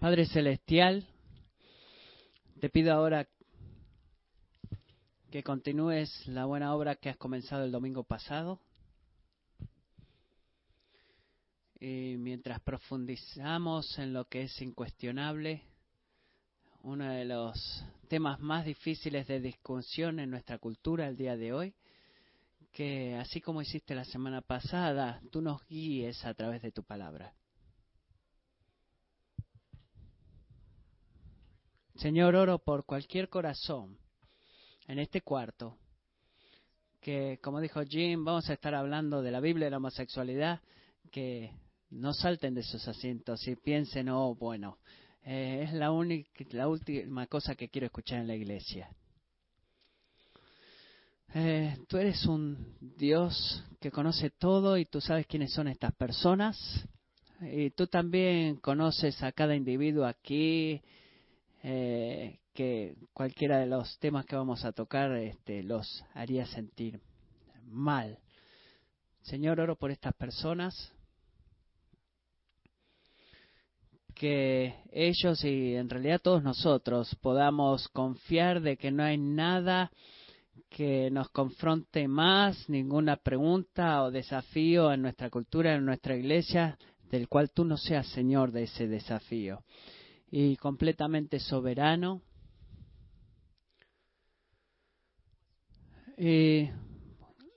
Padre Celestial, te pido ahora que continúes la buena obra que has comenzado el domingo pasado. Y mientras profundizamos en lo que es incuestionable, uno de los temas más difíciles de discusión en nuestra cultura el día de hoy, que así como hiciste la semana pasada, tú nos guíes a través de tu palabra. Señor, oro por cualquier corazón en este cuarto que, como dijo Jim, vamos a estar hablando de la Biblia y la homosexualidad, que no salten de sus asientos y piensen, oh, bueno, eh, es la, única, la última cosa que quiero escuchar en la iglesia. Eh, tú eres un Dios que conoce todo y tú sabes quiénes son estas personas. Y tú también conoces a cada individuo aquí eh, que cualquiera de los temas que vamos a tocar este, los haría sentir mal. Señor, oro por estas personas, que ellos y en realidad todos nosotros podamos confiar de que no hay nada que nos confronte más, ninguna pregunta o desafío en nuestra cultura, en nuestra iglesia, del cual tú no seas Señor de ese desafío y completamente soberano. Y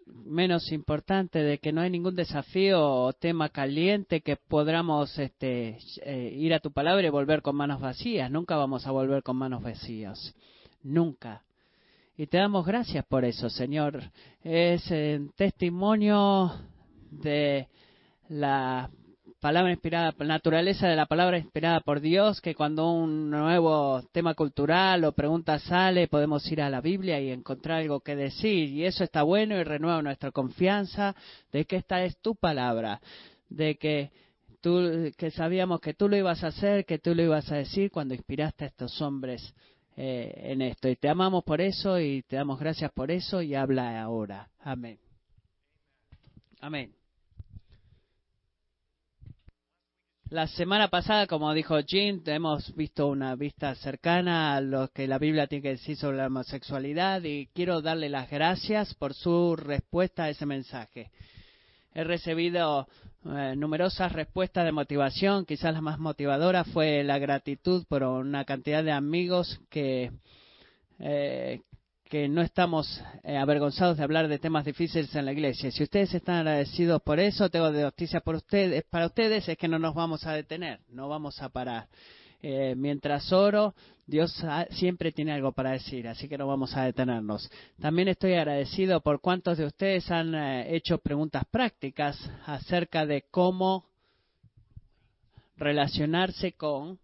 menos importante de que no hay ningún desafío o tema caliente que podamos este, eh, ir a tu palabra y volver con manos vacías. Nunca vamos a volver con manos vacías. Nunca. Y te damos gracias por eso, Señor. Es un testimonio de la palabra inspirada, naturaleza de la palabra inspirada por Dios, que cuando un nuevo tema cultural o pregunta sale, podemos ir a la Biblia y encontrar algo que decir. Y eso está bueno y renueva nuestra confianza de que esta es tu palabra, de que tú, que sabíamos que tú lo ibas a hacer, que tú lo ibas a decir cuando inspiraste a estos hombres eh, en esto. Y te amamos por eso y te damos gracias por eso y habla ahora. Amén. Amén. La semana pasada, como dijo Jim, hemos visto una vista cercana a lo que la Biblia tiene que decir sobre la homosexualidad y quiero darle las gracias por su respuesta a ese mensaje. He recibido eh, numerosas respuestas de motivación, quizás la más motivadora fue la gratitud por una cantidad de amigos que, eh, que no estamos eh, avergonzados de hablar de temas difíciles en la iglesia. Si ustedes están agradecidos por eso, tengo de noticias por ustedes, para ustedes es que no nos vamos a detener, no vamos a parar. Eh, mientras oro, Dios siempre tiene algo para decir, así que no vamos a detenernos. También estoy agradecido por cuántos de ustedes han eh, hecho preguntas prácticas acerca de cómo relacionarse con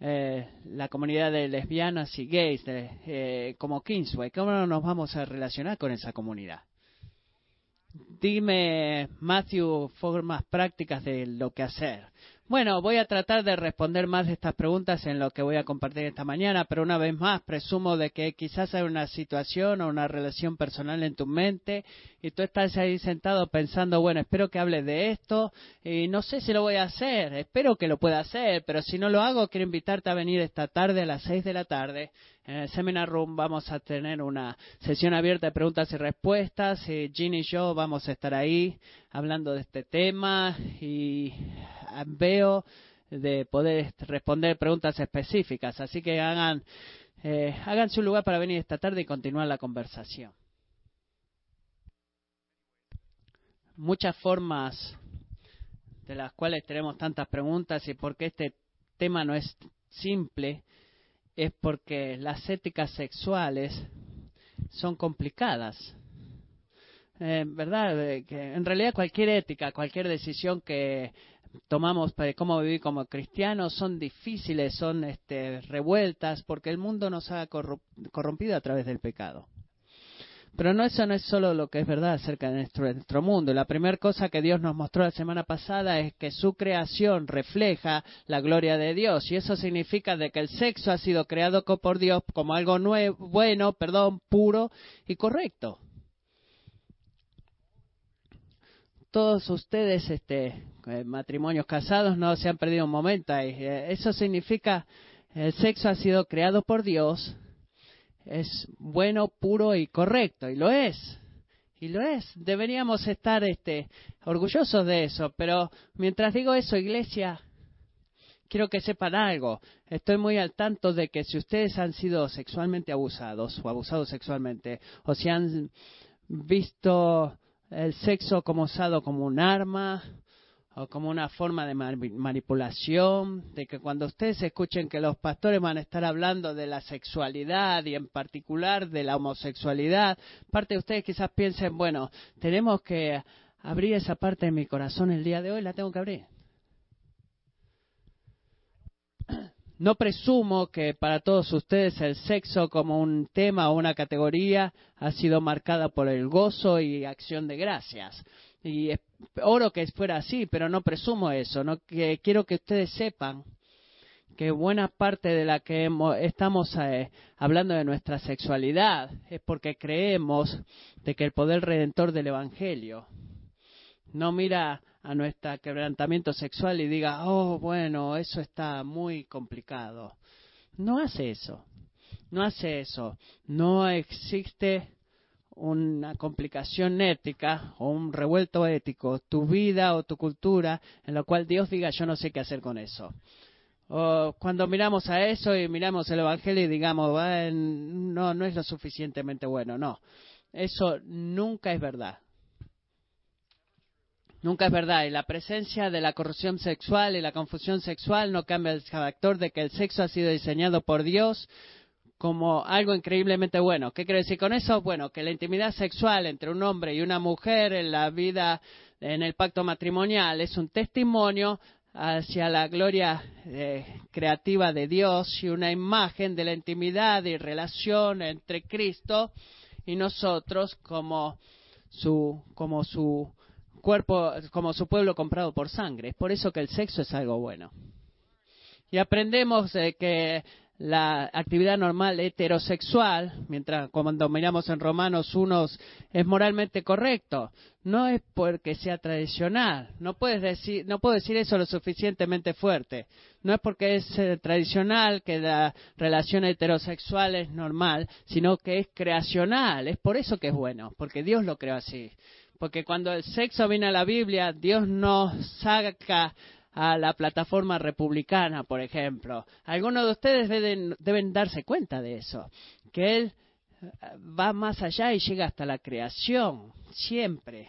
eh, la comunidad de lesbianas y gays eh, como Kingsway. ¿Cómo nos vamos a relacionar con esa comunidad? Dime, Matthew, formas prácticas de lo que hacer. Bueno, voy a tratar de responder más de estas preguntas en lo que voy a compartir esta mañana, pero una vez más presumo de que quizás hay una situación o una relación personal en tu mente y tú estás ahí sentado pensando, bueno, espero que hable de esto y no sé si lo voy a hacer, espero que lo pueda hacer, pero si no lo hago, quiero invitarte a venir esta tarde a las seis de la tarde en el Seminar Room vamos a tener una sesión abierta de preguntas y respuestas. Ginny y yo vamos a estar ahí hablando de este tema y veo de poder responder preguntas específicas. Así que hagan, eh, hagan su lugar para venir esta tarde y continuar la conversación. Muchas formas de las cuales tenemos tantas preguntas y por qué este tema no es simple es porque las éticas sexuales son complicadas. Eh, ¿Verdad? Que en realidad cualquier ética, cualquier decisión que tomamos para cómo vivir como cristianos son difíciles, son este, revueltas, porque el mundo nos ha corrompido a través del pecado. Pero no eso no es solo lo que es verdad acerca de nuestro, mundo. La primera cosa que Dios nos mostró la semana pasada es que su creación refleja la gloria de Dios y eso significa de que el sexo ha sido creado por Dios como algo nuevo, bueno, perdón, puro y correcto. Todos ustedes, este, eh, matrimonios casados, no se han perdido un momento ahí. Eh, eso significa, el sexo ha sido creado por Dios, es bueno, puro y correcto, y lo es. Y lo es. Deberíamos estar este, orgullosos de eso. Pero mientras digo eso, iglesia, quiero que sepan algo. Estoy muy al tanto de que si ustedes han sido sexualmente abusados o abusados sexualmente, o si han visto el sexo como usado como un arma o como una forma de manipulación, de que cuando ustedes escuchen que los pastores van a estar hablando de la sexualidad y en particular de la homosexualidad, parte de ustedes quizás piensen, bueno, tenemos que abrir esa parte de mi corazón el día de hoy, la tengo que abrir. No presumo que para todos ustedes el sexo como un tema o una categoría ha sido marcada por el gozo y acción de gracias. Y oro que fuera así, pero no presumo eso. No que quiero que ustedes sepan que buena parte de la que estamos eh, hablando de nuestra sexualidad es porque creemos de que el poder redentor del evangelio no mira a nuestro quebrantamiento sexual y diga, oh, bueno, eso está muy complicado. No hace eso. No hace eso. No existe una complicación ética o un revuelto ético, tu vida o tu cultura, en la cual Dios diga, yo no sé qué hacer con eso. O cuando miramos a eso y miramos el Evangelio y digamos, no, no es lo suficientemente bueno, no. Eso nunca es verdad. Nunca es verdad. Y la presencia de la corrupción sexual y la confusión sexual no cambia el factor de que el sexo ha sido diseñado por Dios como algo increíblemente bueno. ¿Qué quiere decir con eso? Bueno, que la intimidad sexual entre un hombre y una mujer en la vida, en el pacto matrimonial, es un testimonio hacia la gloria eh, creativa de Dios y una imagen de la intimidad y relación entre Cristo y nosotros como su, como su cuerpo, como su pueblo comprado por sangre. Es por eso que el sexo es algo bueno. Y aprendemos que la actividad normal heterosexual, mientras cuando miramos en Romanos 1 es moralmente correcto, no es porque sea tradicional. No puedes decir, no puedo decir eso lo suficientemente fuerte. No es porque es eh, tradicional que la relación heterosexual es normal, sino que es creacional. Es por eso que es bueno, porque Dios lo creó así. Porque cuando el sexo viene a la Biblia, Dios no saca a la plataforma republicana, por ejemplo. Algunos de ustedes deben, deben darse cuenta de eso, que Él eh, va más allá y llega hasta la creación, siempre,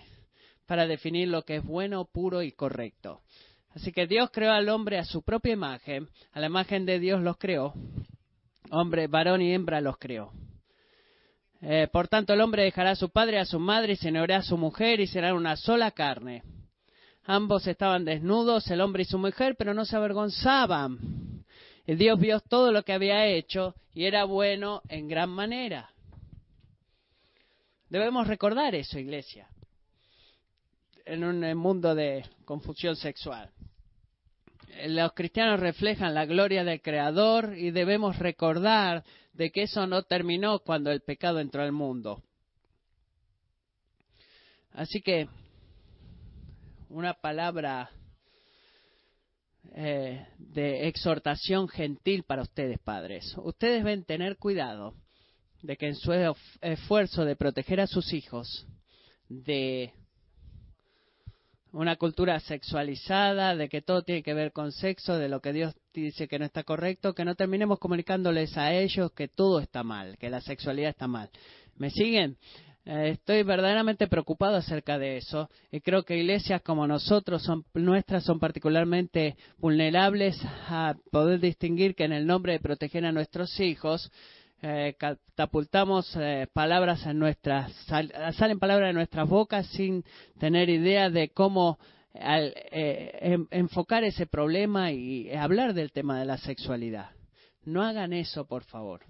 para definir lo que es bueno, puro y correcto. Así que Dios creó al hombre a su propia imagen, a la imagen de Dios los creó, hombre, varón y hembra los creó. Eh, por tanto, el hombre dejará a su padre, a su madre y se negará a su mujer y serán una sola carne. Ambos estaban desnudos, el hombre y su mujer, pero no se avergonzaban. Y Dios vio todo lo que había hecho y era bueno en gran manera. Debemos recordar eso, iglesia, en un mundo de confusión sexual. Los cristianos reflejan la gloria del Creador y debemos recordar de que eso no terminó cuando el pecado entró al mundo. Así que una palabra eh, de exhortación gentil para ustedes, padres. Ustedes deben tener cuidado de que en su esfuerzo de proteger a sus hijos de una cultura sexualizada, de que todo tiene que ver con sexo, de lo que Dios dice que no está correcto, que no terminemos comunicándoles a ellos que todo está mal, que la sexualidad está mal. ¿Me siguen? Eh, estoy verdaderamente preocupado acerca de eso y creo que iglesias como nosotros, son, nuestras, son particularmente vulnerables a poder distinguir que en el nombre de proteger a nuestros hijos, eh, catapultamos eh, palabras en nuestras, salen palabras de nuestras bocas sin tener idea de cómo eh, enfocar ese problema y hablar del tema de la sexualidad. No hagan eso, por favor.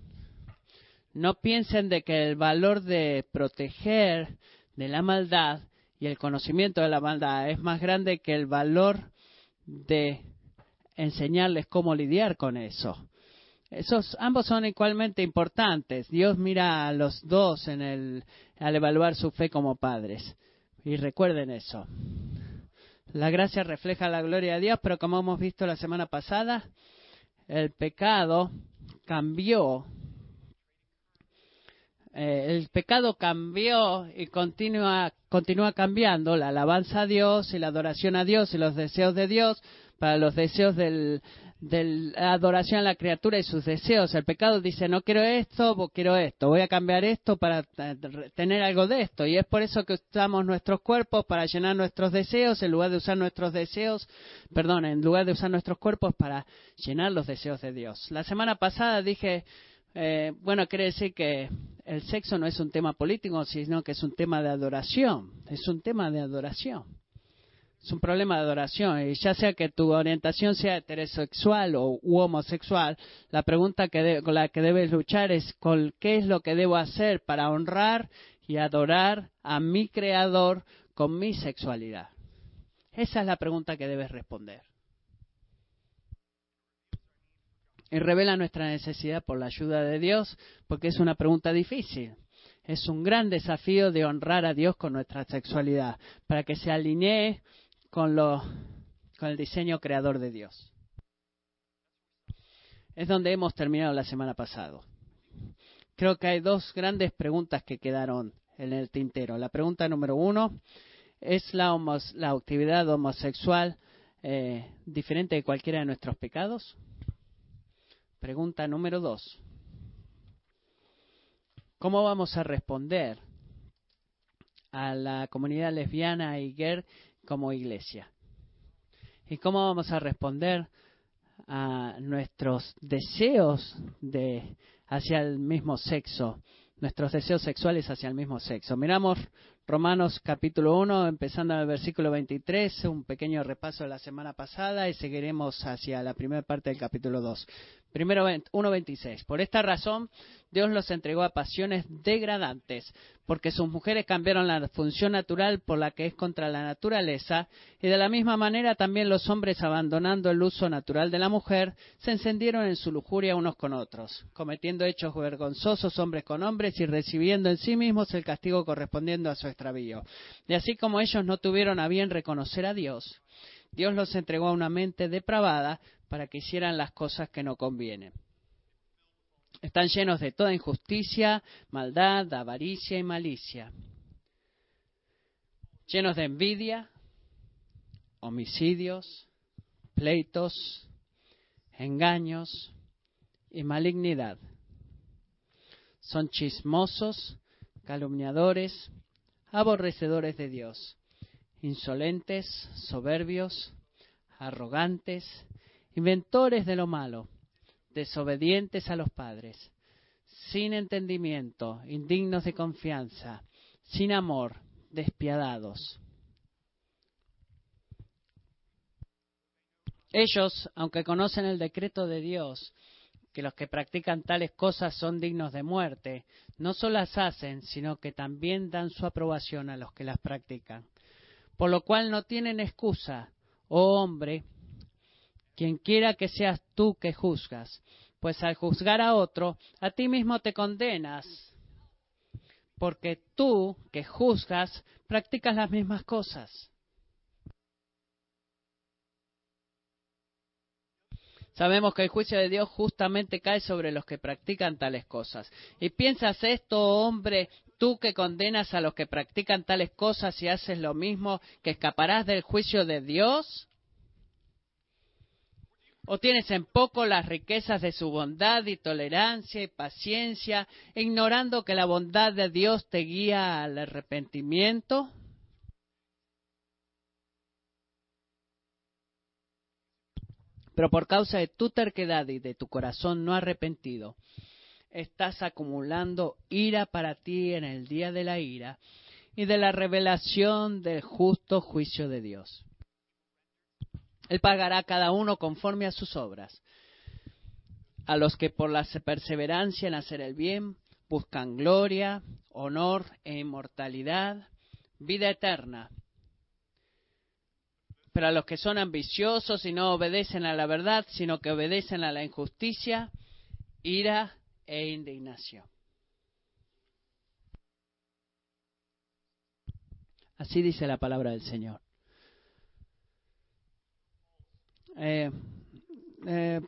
No piensen de que el valor de proteger de la maldad y el conocimiento de la maldad es más grande que el valor de enseñarles cómo lidiar con eso. Esos ambos son igualmente importantes. Dios mira a los dos en el, al evaluar su fe como padres. Y recuerden eso. La gracia refleja la gloria de Dios, pero como hemos visto la semana pasada, el pecado cambió. Eh, el pecado cambió y continúa, continúa cambiando la alabanza a Dios y la adoración a Dios y los deseos de Dios para los deseos del, de la adoración a la criatura y sus deseos. El pecado dice, no quiero esto, quiero esto, voy a cambiar esto para tener algo de esto. Y es por eso que usamos nuestros cuerpos para llenar nuestros deseos, en lugar de usar nuestros deseos, perdón, en lugar de usar nuestros cuerpos para llenar los deseos de Dios. La semana pasada dije, eh, bueno, quiere decir que el sexo no es un tema político, sino que es un tema de adoración. Es un tema de adoración. Es un problema de adoración. Y ya sea que tu orientación sea heterosexual o u homosexual, la pregunta que con la que debes luchar es con qué es lo que debo hacer para honrar y adorar a mi creador con mi sexualidad. Esa es la pregunta que debes responder. Y revela nuestra necesidad por la ayuda de Dios, porque es una pregunta difícil. Es un gran desafío de honrar a Dios con nuestra sexualidad, para que se alinee con, lo, con el diseño creador de Dios. Es donde hemos terminado la semana pasada. Creo que hay dos grandes preguntas que quedaron en el tintero. La pregunta número uno, ¿es la, la actividad homosexual eh, diferente de cualquiera de nuestros pecados? Pregunta número dos, ¿cómo vamos a responder a la comunidad lesbiana y como iglesia. ¿Y cómo vamos a responder a nuestros deseos de hacia el mismo sexo, nuestros deseos sexuales hacia el mismo sexo? Miramos Romanos capítulo 1, empezando en el versículo 23, un pequeño repaso de la semana pasada y seguiremos hacia la primera parte del capítulo 2. Primero 1.26. Por esta razón, Dios los entregó a pasiones degradantes, porque sus mujeres cambiaron la función natural por la que es contra la naturaleza, y de la misma manera también los hombres, abandonando el uso natural de la mujer, se encendieron en su lujuria unos con otros, cometiendo hechos vergonzosos hombres con hombres y recibiendo en sí mismos el castigo correspondiendo a su Y así como ellos no tuvieron a bien reconocer a Dios, Dios los entregó a una mente depravada para que hicieran las cosas que no convienen. Están llenos de toda injusticia, maldad, avaricia y malicia. Llenos de envidia, homicidios, pleitos, engaños y malignidad. Son chismosos, calumniadores, aborrecedores de Dios, insolentes, soberbios, arrogantes, inventores de lo malo, desobedientes a los padres, sin entendimiento, indignos de confianza, sin amor, despiadados. Ellos, aunque conocen el decreto de Dios, que los que practican tales cosas son dignos de muerte, no solo las hacen, sino que también dan su aprobación a los que las practican. Por lo cual no tienen excusa, oh hombre, quien quiera que seas tú que juzgas, pues al juzgar a otro, a ti mismo te condenas, porque tú que juzgas practicas las mismas cosas. Sabemos que el juicio de Dios justamente cae sobre los que practican tales cosas. ¿Y piensas esto, hombre, tú que condenas a los que practican tales cosas y haces lo mismo, que escaparás del juicio de Dios? ¿O tienes en poco las riquezas de su bondad y tolerancia y paciencia, ignorando que la bondad de Dios te guía al arrepentimiento? Pero por causa de tu terquedad y de tu corazón no arrepentido, estás acumulando ira para ti en el día de la ira y de la revelación del justo juicio de Dios él pagará a cada uno conforme a sus obras. A los que por la perseverancia en hacer el bien buscan gloria, honor e inmortalidad, vida eterna. Pero a los que son ambiciosos y no obedecen a la verdad, sino que obedecen a la injusticia, ira e indignación. Así dice la palabra del Señor. eh, eh,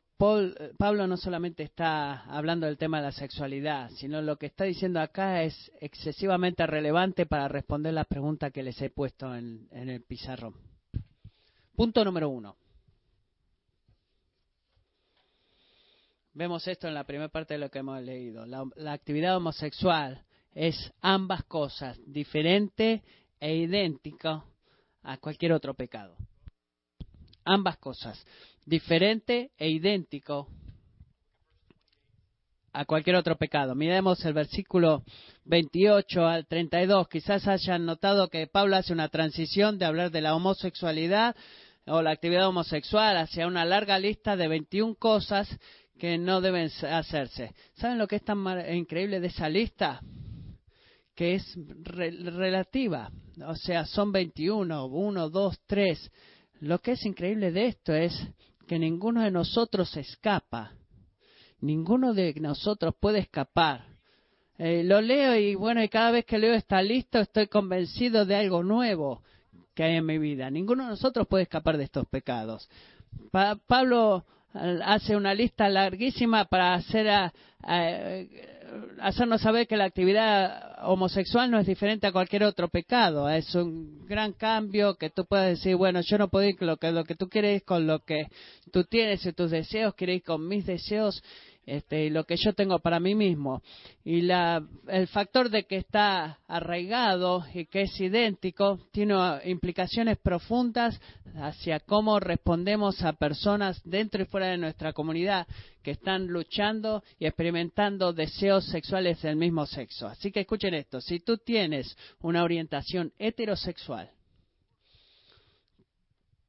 Pablo no solamente está hablando del tema de la sexualidad, sino lo que está diciendo acá es excesivamente relevante para responder las preguntas que les he puesto en, el pizarrón. Punto número uno. Vemos esto en la primera parte de lo que hemos leído. la actividad homosexual es ambas cosas, diferente e idéntico a cualquier otro pecado. Ambas cosas diferente e idéntico a cualquier otro pecado. Miremos el versículo 28 al 32. Quizás hayan notado que Pablo hace una transición de hablar de la homosexualidad o la actividad homosexual hacia una larga lista de 21 cosas que no deben hacerse. ¿Saben lo que es tan increíble de esa lista? Que es relativa. O sea, son 21, 1, 2, 3. Lo que es increíble de esto es que ninguno de nosotros escapa. Ninguno de nosotros puede escapar. Eh, lo leo y bueno, y cada vez que leo está listo, estoy convencido de algo nuevo que hay en mi vida. Ninguno de nosotros puede escapar de estos pecados. Pablo eh, hace una lista larguísima para hacer a, hacernos saber que la actividad homosexual no es diferente a cualquier otro pecado. Es un gran cambio que tú puedes decir, bueno, yo no puedo ir con lo que, lo que tú quieres con lo que tú tienes y tus deseos, quiero ir con mis deseos este, lo que yo tengo para mí mismo. Y la, el factor de que está arraigado y que es idéntico tiene implicaciones profundas hacia cómo respondemos a personas dentro y fuera de nuestra comunidad que están luchando y experimentando deseos sexuales del mismo sexo. Así que escuchen esto, si tú tienes una orientación heterosexual,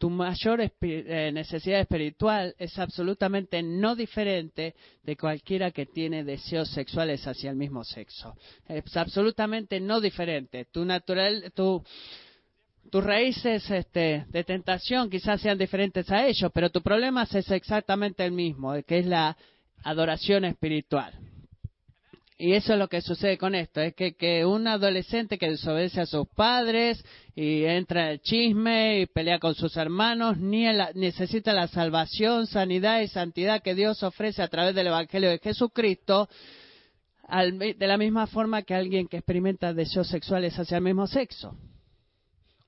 tu mayor eh, necesidad espiritual es absolutamente no diferente de cualquiera que tiene deseos sexuales hacia el mismo sexo. Es absolutamente no diferente. Tu natural, tu, tus raíces este, de tentación quizás sean diferentes a ellos, pero tu problema es exactamente el mismo, que es la adoración espiritual. Y eso es lo que sucede con esto, es que, que un adolescente que desobedece a sus padres y entra en el chisme y pelea con sus hermanos, ni necesita la salvación, sanidad y santidad que Dios ofrece a través del Evangelio de Jesucristo, de la misma forma que alguien que experimenta deseos sexuales hacia el mismo sexo.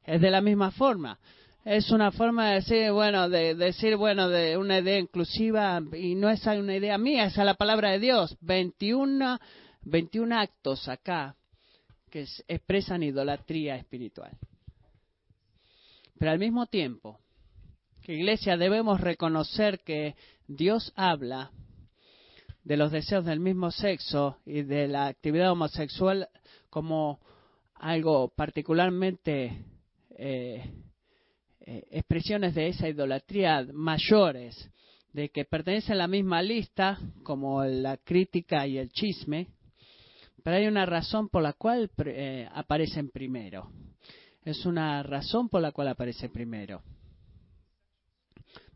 Es de la misma forma es una forma de decir, bueno, de, decir, bueno, de una idea inclusiva y no es una idea mía, es la palabra de Dios. 21 21 actos acá que expresan idolatría espiritual. Pero al mismo tiempo, que iglesia debemos reconocer que Dios habla de los deseos del mismo sexo y de la actividad homosexual como algo particularmente eh, eh, expresiones de esa idolatría mayores, de que pertenecen a la misma lista como la crítica y el chisme, pero hay una razón por la cual eh, aparecen primero. Es una razón por la cual aparece primero.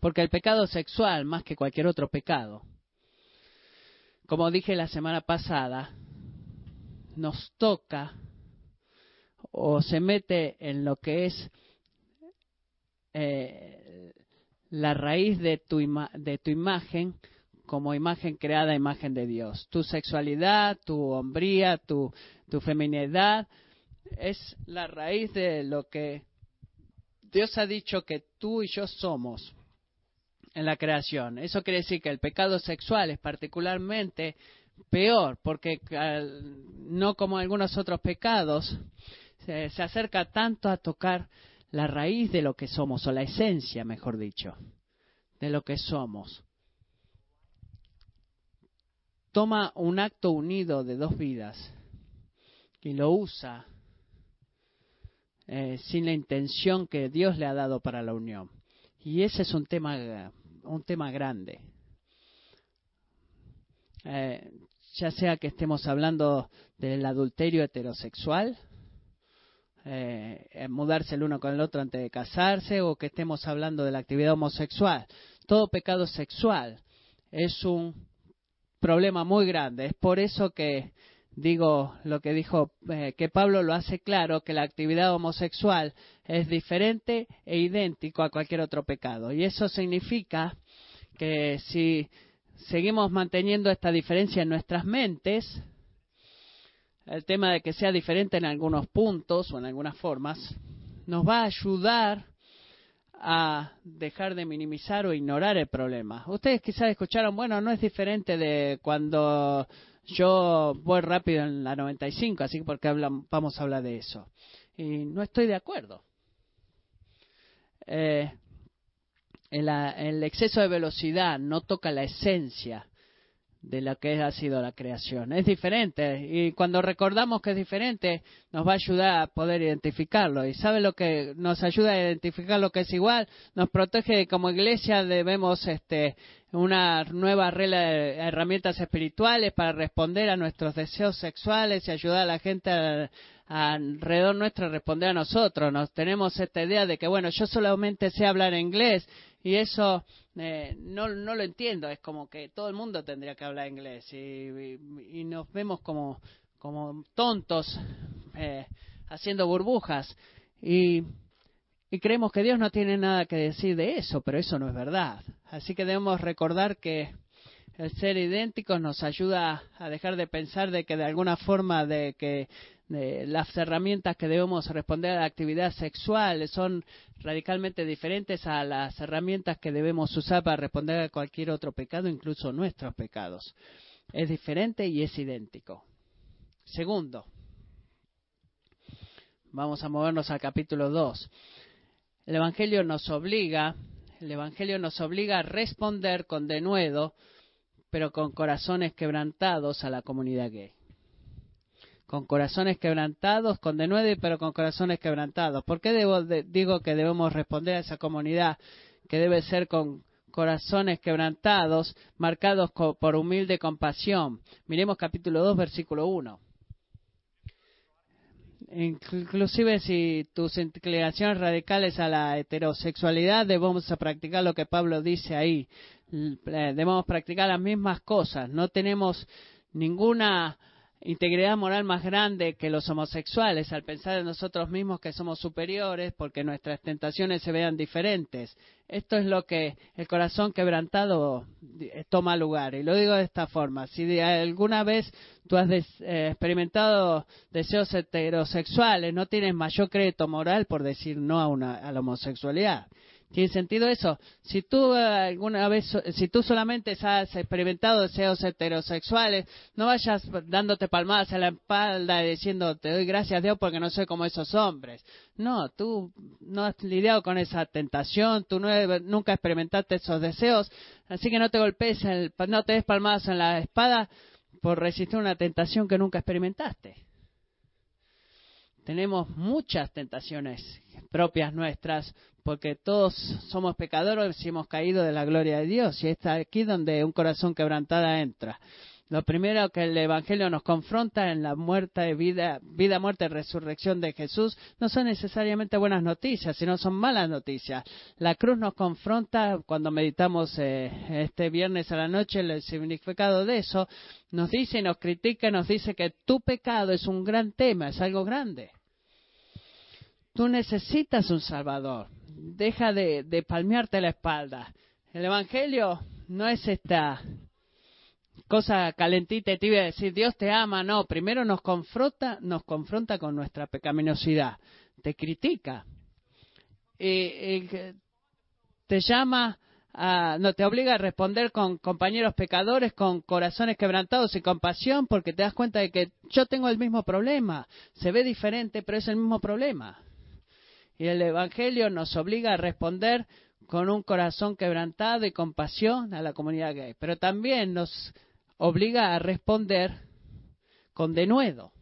Porque el pecado sexual, más que cualquier otro pecado, como dije la semana pasada, nos toca o se mete en lo que es eh, la raíz de tu, de tu imagen como imagen creada, imagen de Dios. Tu sexualidad, tu hombría, tu, feminidad es la raíz de lo que Dios ha dicho que tú y yo somos en la creación. Eso quiere decir que el pecado sexual es particularmente peor, porque no como algunos otros pecados, se, acerca tanto a tocar la raíz de lo que somos, o la esencia, mejor dicho, de lo que somos toma un acto unido de dos vidas y lo usa eh, sin la intención que Dios le ha dado para la unión. Y ese es un tema, un tema grande. Eh, ya sea que estemos hablando del adulterio heterosexual, eh, mudarse el uno con el otro antes de casarse, o que estemos hablando de la actividad homosexual. Todo pecado sexual es un problema muy grande. Es por eso que digo lo que dijo, eh, que Pablo lo hace claro, que la actividad homosexual es diferente e idéntico a cualquier otro pecado. Y eso significa que si seguimos manteniendo esta diferencia en nuestras mentes, el tema de que sea diferente en algunos puntos o en algunas formas, nos va a ayudar a dejar de minimizar o ignorar el problema. Ustedes quizás escucharon, bueno, no es diferente de cuando yo voy rápido en la 95, así que porque vamos a hablar de eso. Y no estoy de acuerdo. Eh, el, exceso de velocidad no toca la esencia de lo que ha sido la creación. Es diferente y cuando recordamos que es diferente nos va a ayudar a poder identificarlo. ¿Y sabe lo que nos ayuda a identificar lo que es igual? Nos protege como iglesia debemos este, una nueva regla de herramientas espirituales para responder a nuestros deseos sexuales y ayudar a la gente alrededor nuestro a responder a nosotros. Nos tenemos esta idea de que, bueno, yo solamente sé hablar inglés y eso eh, no, no lo entiendo. Es como que todo el mundo tendría que hablar inglés y, nos vemos como, como tontos eh, haciendo burbujas. Y, y creemos que Dios no tiene nada que decir de eso, pero eso no es verdad. Así que debemos recordar que el ser idénticos nos ayuda a dejar de pensar de que de alguna forma de que las herramientas que debemos responder a la actividad sexual son radicalmente diferentes a las herramientas que debemos usar para responder a cualquier otro pecado, incluso nuestros pecados. Es diferente y es idéntico. Segundo, vamos a movernos al capítulo 2. El Evangelio nos obliga, el Evangelio nos obliga a responder con denuedo, pero con corazones quebrantados a la comunidad gay con corazones quebrantados, con denuedo, pero con corazones quebrantados. ¿Por qué digo que debemos responder a esa comunidad que debe ser con corazones quebrantados, marcados por humilde compasión? Miremos capítulo 2, versículo 1. Inclusive si tus inclinaciones radicales a la heterosexualidad, debemos practicar lo que Pablo dice ahí. Debemos practicar las mismas cosas. No tenemos ninguna integridad moral más grande que los homosexuales al pensar en nosotros mismos que somos superiores porque nuestras tentaciones se vean diferentes. Esto es lo que el corazón quebrantado toma lugar. Y lo digo de esta forma. Si alguna vez tú has eh, experimentado deseos heterosexuales, no tienes mayor crédito moral por decir no a, una, a la homosexualidad. ¿Tiene sentido eso? Si tú alguna vez, si tú solamente has experimentado deseos heterosexuales, no vayas dándote palmadas en la espalda diciendo te doy gracias a Dios porque no soy como esos hombres. No, tú no has lidiado con esa tentación, tú no, nunca experimentaste esos deseos, así que no te golpees, no te des palmadas en la espada por resistir una tentación que nunca experimentaste. Tenemos muchas tentaciones propias nuestras, porque todos somos pecadores y hemos caído de la gloria de Dios. Y está aquí donde un corazón quebrantado entra. Lo primero que el Evangelio nos confronta en la muerte, vida, vida, muerte, resurrección de Jesús no son necesariamente buenas noticias, sino son malas noticias. La cruz nos confronta cuando meditamos eh, este viernes a la noche el significado de eso. Nos dice y nos critica, nos dice que tu pecado es un gran tema, es algo grande. Tú necesitas un Salvador deja de, palmearte la espalda. El Evangelio no es esta cosa calentita y tibia de decir Dios te ama, no, primero nos confronta, nos confronta con nuestra pecaminosidad, te critica, y, te llama a, no te obliga a responder con compañeros pecadores, con corazones quebrantados y compasión, porque te das cuenta de que yo tengo el mismo problema, se ve diferente, pero es el mismo problema. Y el Evangelio nos obliga a responder con un corazón quebrantado y compasión a la comunidad gay. Pero también nos obliga a responder con denuedo.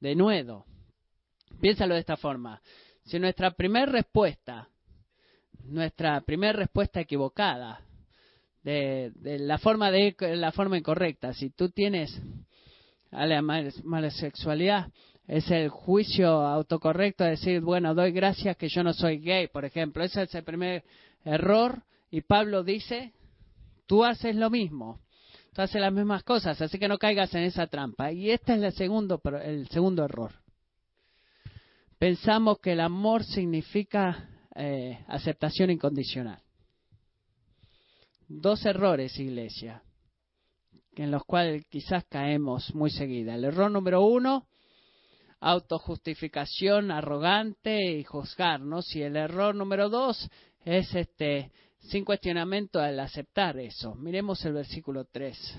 Denuedo. Piénsalo de esta forma. Si nuestra primera respuesta, nuestra primera respuesta equivocada, de, la forma de la forma incorrecta, si tú tienes a la mala sexualidad, es el juicio autocorrecto de decir, bueno, doy gracias que yo no soy gay, por ejemplo. Ese es el primer error. Y Pablo dice, tú haces lo mismo. tú haces las mismas cosas, así que no caigas en esa trampa. Y este es el segundo, el segundo error. Pensamos que el amor significa eh, aceptación incondicional. Dos errores, iglesia, en los cuales quizás caemos muy seguida. El error número uno, autojustificación arrogante y juzgarnos. Y el error número dos es este sin cuestionamiento al aceptar eso. Miremos el versículo 3.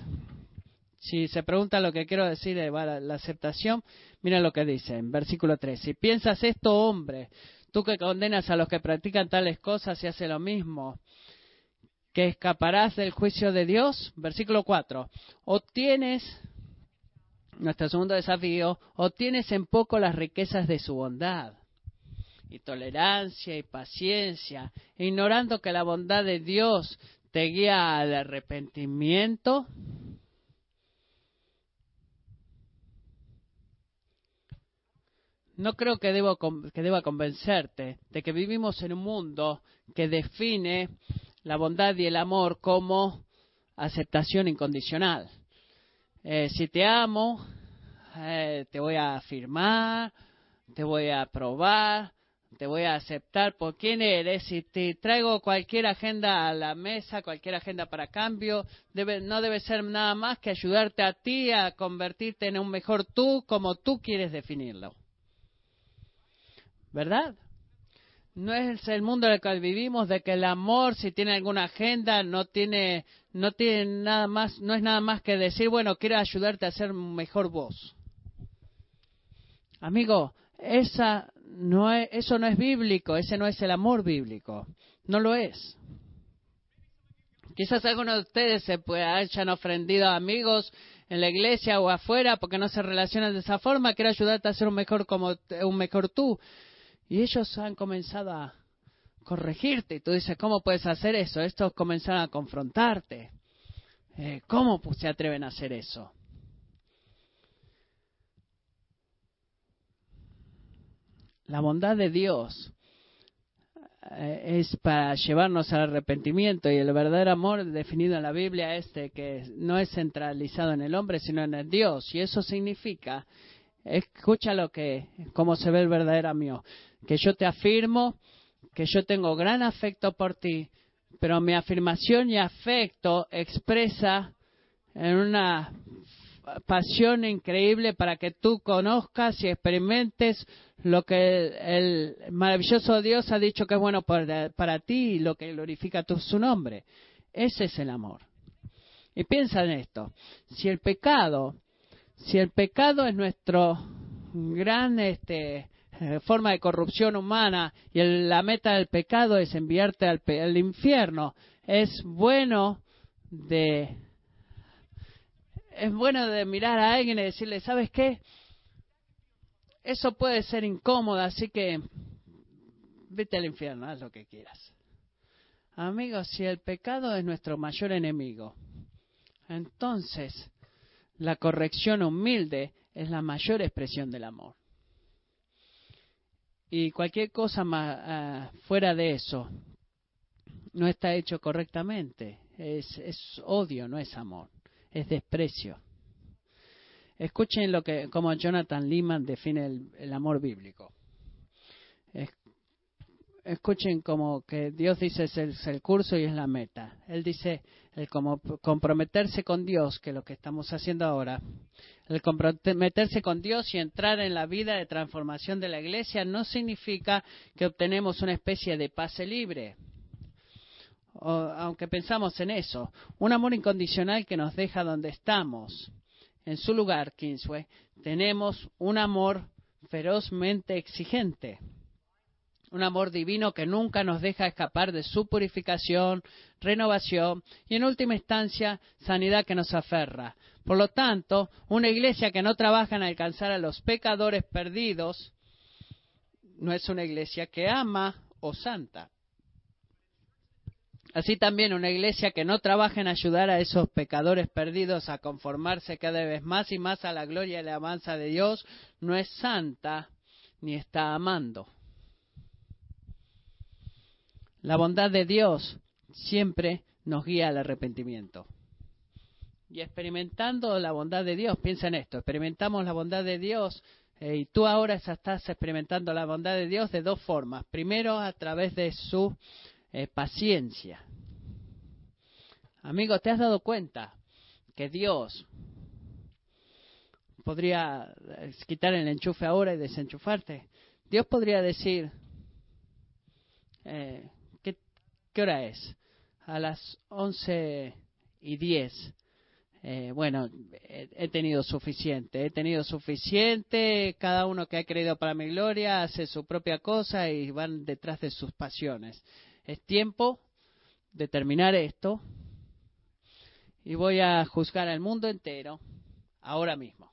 Si se pregunta lo que quiero decir de la aceptación, mira lo que dice en versículo 3. Si piensas esto, hombre, tú que condenas a los que practican tales cosas y hace lo mismo, que escaparás del juicio de Dios. Versículo 4. Obtienes, nuestro segundo desafío, obtienes en poco las riquezas de su bondad y tolerancia y paciencia, ignorando que la bondad de Dios te guía al arrepentimiento. No creo que, debo, que deba convencerte de que vivimos en un mundo que define la bondad y el amor como aceptación incondicional. Eh, si te amo, eh, te voy a afirmar, te voy a aprobar, te voy a aceptar por quién eres. Si te traigo cualquier agenda a la mesa, cualquier agenda para cambio, debe, no debe ser nada más que ayudarte a ti a convertirte en un mejor tú como tú quieres definirlo. ¿Verdad? No es el mundo en el cual vivimos de que el amor, si tiene alguna agenda, no tiene, no tiene nada más, no es nada más que decir, bueno, quiero ayudarte a ser mejor vos. Amigo, esa no es, eso no es bíblico, ese no es el amor bíblico, no lo es. Quizás algunos de ustedes se hayan ofendido a amigos en la iglesia o afuera porque no se relacionan de esa forma. Quiero ayudarte a ser un mejor como un mejor tú. Y ellos han comenzado a corregirte. Y tú dices, ¿cómo puedes hacer eso? Estos comenzaron a confrontarte. Eh, ¿Cómo se atreven a hacer eso? La bondad de Dios eh, es para llevarnos al arrepentimiento y el verdadero amor definido en la Biblia es que no es centralizado en el hombre sino en el Dios y eso significa escucha lo que cómo se ve el verdadero amor que yo te afirmo que yo tengo gran afecto por ti pero mi afirmación y afecto expresa en una pasión increíble para que tú conozcas y experimentes lo que el, maravilloso Dios ha dicho que es bueno para, ti y lo que glorifica tu, su nombre. Ese es el amor. Y piensa en esto. Si el pecado, si el pecado es nuestro gran este, forma de corrupción humana y la meta del pecado es enviarte al, al infierno, es bueno de es bueno de mirar a alguien y decirle, ¿sabes qué? Eso puede ser incómodo, así que vete al infierno, haz lo que quieras. Amigos, si el pecado es nuestro mayor enemigo, entonces la corrección humilde es la mayor expresión del amor. Y cualquier cosa más ah, fuera de eso no está hecho correctamente. Es, es odio, no es amor es desprecio. Escuchen lo que, como Jonathan Lehman define el, amor bíblico. escuchen como que Dios dice es el, curso y es la meta. Él dice el como comprometerse con Dios, que lo que estamos haciendo ahora, el comprometerse con Dios y entrar en la vida de transformación de la iglesia no significa que obtenemos una especie de pase libre aunque pensamos en eso, un amor incondicional que nos deja donde estamos. En su lugar, Kingsway, tenemos un amor ferozmente exigente, un amor divino que nunca nos deja escapar de su purificación, renovación y, en última instancia, sanidad que nos aferra. Por lo tanto, una iglesia que no trabaja en alcanzar a los pecadores perdidos no es una iglesia que ama o santa. Así también una iglesia que no trabaja en ayudar a esos pecadores perdidos a conformarse cada vez más y más a la gloria y la alabanza de Dios no es santa ni está amando. La bondad de Dios siempre nos guía al arrepentimiento. Y experimentando la bondad de Dios. Piensa en esto, experimentamos la bondad de Dios eh, y tú ahora estás experimentando la bondad de Dios de dos formas. Primero, a través de su eh, paciencia. Amigo, ¿te has dado cuenta que Dios podría eh, quitar el enchufe ahora y desenchufarte? Dios podría decir, ¿qué, ¿qué hora es? A las once y diez eh, bueno, he, tenido suficiente, he tenido suficiente, cada uno que ha creído para mi gloria hace su propia cosa y van detrás de sus pasiones. Es tiempo de terminar esto y voy a juzgar al mundo entero ahora mismo.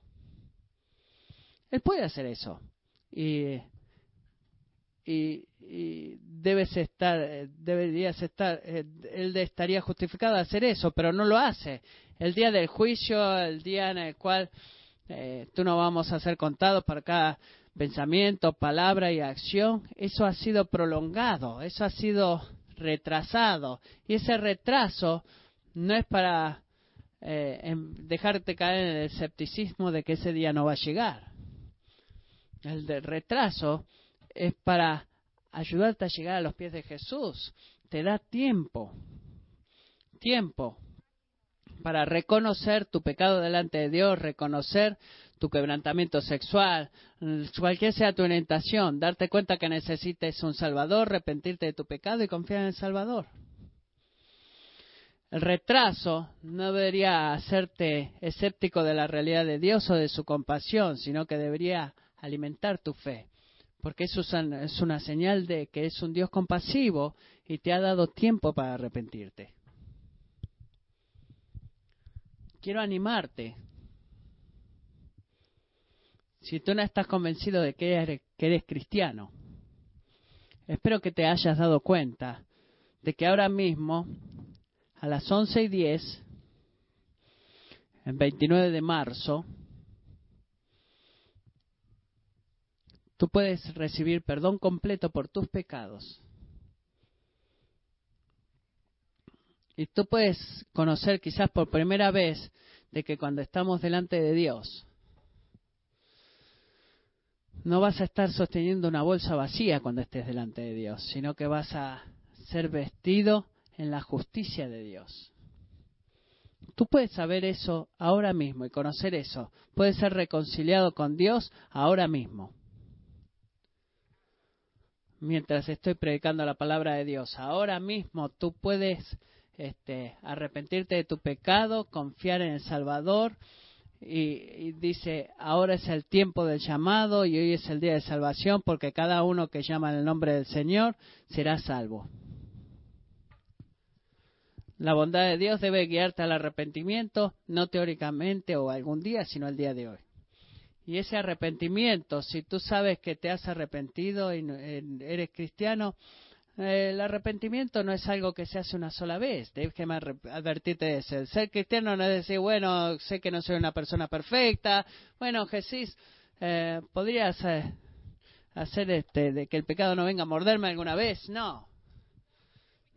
Él puede hacer eso y, y, debes estar, deberías estar, eh, él estaría justificado a hacer eso, pero no lo hace el día del juicio, el día en el cual eh, tú no vamos a ser contados por cada pensamiento, palabra y acción, eso ha sido prolongado, eso ha sido retrasado. Y ese retraso no es para eh, dejarte caer en el escepticismo de que ese día no va a llegar. El retraso es para ayudarte a llegar a los pies de Jesús. Te da tiempo, tiempo para reconocer tu pecado delante de Dios, reconocer tu quebrantamiento sexual, cualquier sea tu orientación, darte cuenta que necesites un Salvador, arrepentirte de tu pecado y confiar en el Salvador. El retraso no debería hacerte escéptico de la realidad de Dios o de su compasión, sino que debería alimentar tu fe, porque eso es una señal de que es un Dios compasivo y te ha dado tiempo para arrepentirte quiero animarte. Si tú no estás convencido de que eres, cristiano, espero que te hayas dado cuenta de que ahora mismo, a las once y diez, el 29 de marzo, tú puedes recibir perdón completo por tus pecados. Y tú puedes conocer quizás por primera vez de que cuando estamos delante de Dios, no vas a estar sosteniendo una bolsa vacía cuando estés delante de Dios, sino que vas a ser vestido en la justicia de Dios. Tú puedes saber eso ahora mismo y conocer eso. Puedes ser reconciliado con Dios ahora mismo. Mientras estoy predicando la palabra de Dios, ahora mismo tú puedes este, arrepentirte de tu pecado, confiar en el Salvador. Y, dice, ahora es el tiempo del llamado y hoy es el día de salvación porque cada uno que llama en el nombre del Señor será salvo. La bondad de Dios debe guiarte al arrepentimiento, no teóricamente o algún día, sino el día de hoy. Y ese arrepentimiento, si tú sabes que te has arrepentido y eres cristiano, el arrepentimiento no es algo que se hace una sola vez. Déjeme advertirte de eso. Ser cristiano no es decir, bueno, sé que no soy una persona perfecta. Bueno, Jesús, eh, ¿podrías eh, hacer este, de que el pecado no venga a morderme alguna vez? No.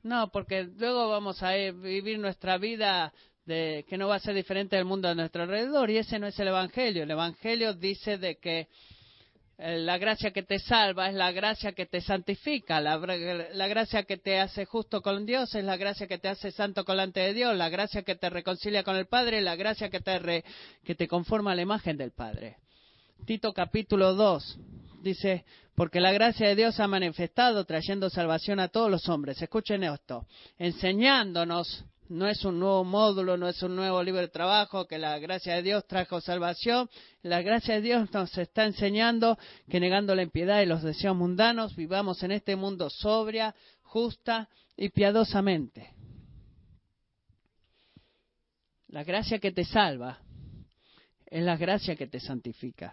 No, porque luego vamos a vivir nuestra vida de que no va a ser diferente del mundo a nuestro alrededor y ese no es el Evangelio. El Evangelio dice de que eh, la gracia que te salva es la gracia que te santifica, la, gracia que te hace justo con Dios es la gracia que te hace santo delante de Dios, la gracia que te reconcilia con el Padre, la gracia que te, que te conforma a la imagen del Padre. Tito capítulo 2 dice, porque la gracia de Dios ha manifestado trayendo salvación a todos los hombres. Escuchen esto, enseñándonos no es un nuevo módulo, no es un nuevo libro de trabajo, que la gracia de Dios trajo salvación. La gracia de Dios nos está enseñando que negando la impiedad y los deseos mundanos, vivamos en este mundo sobria, justa y piadosamente. La gracia que te salva es la gracia que te santifica.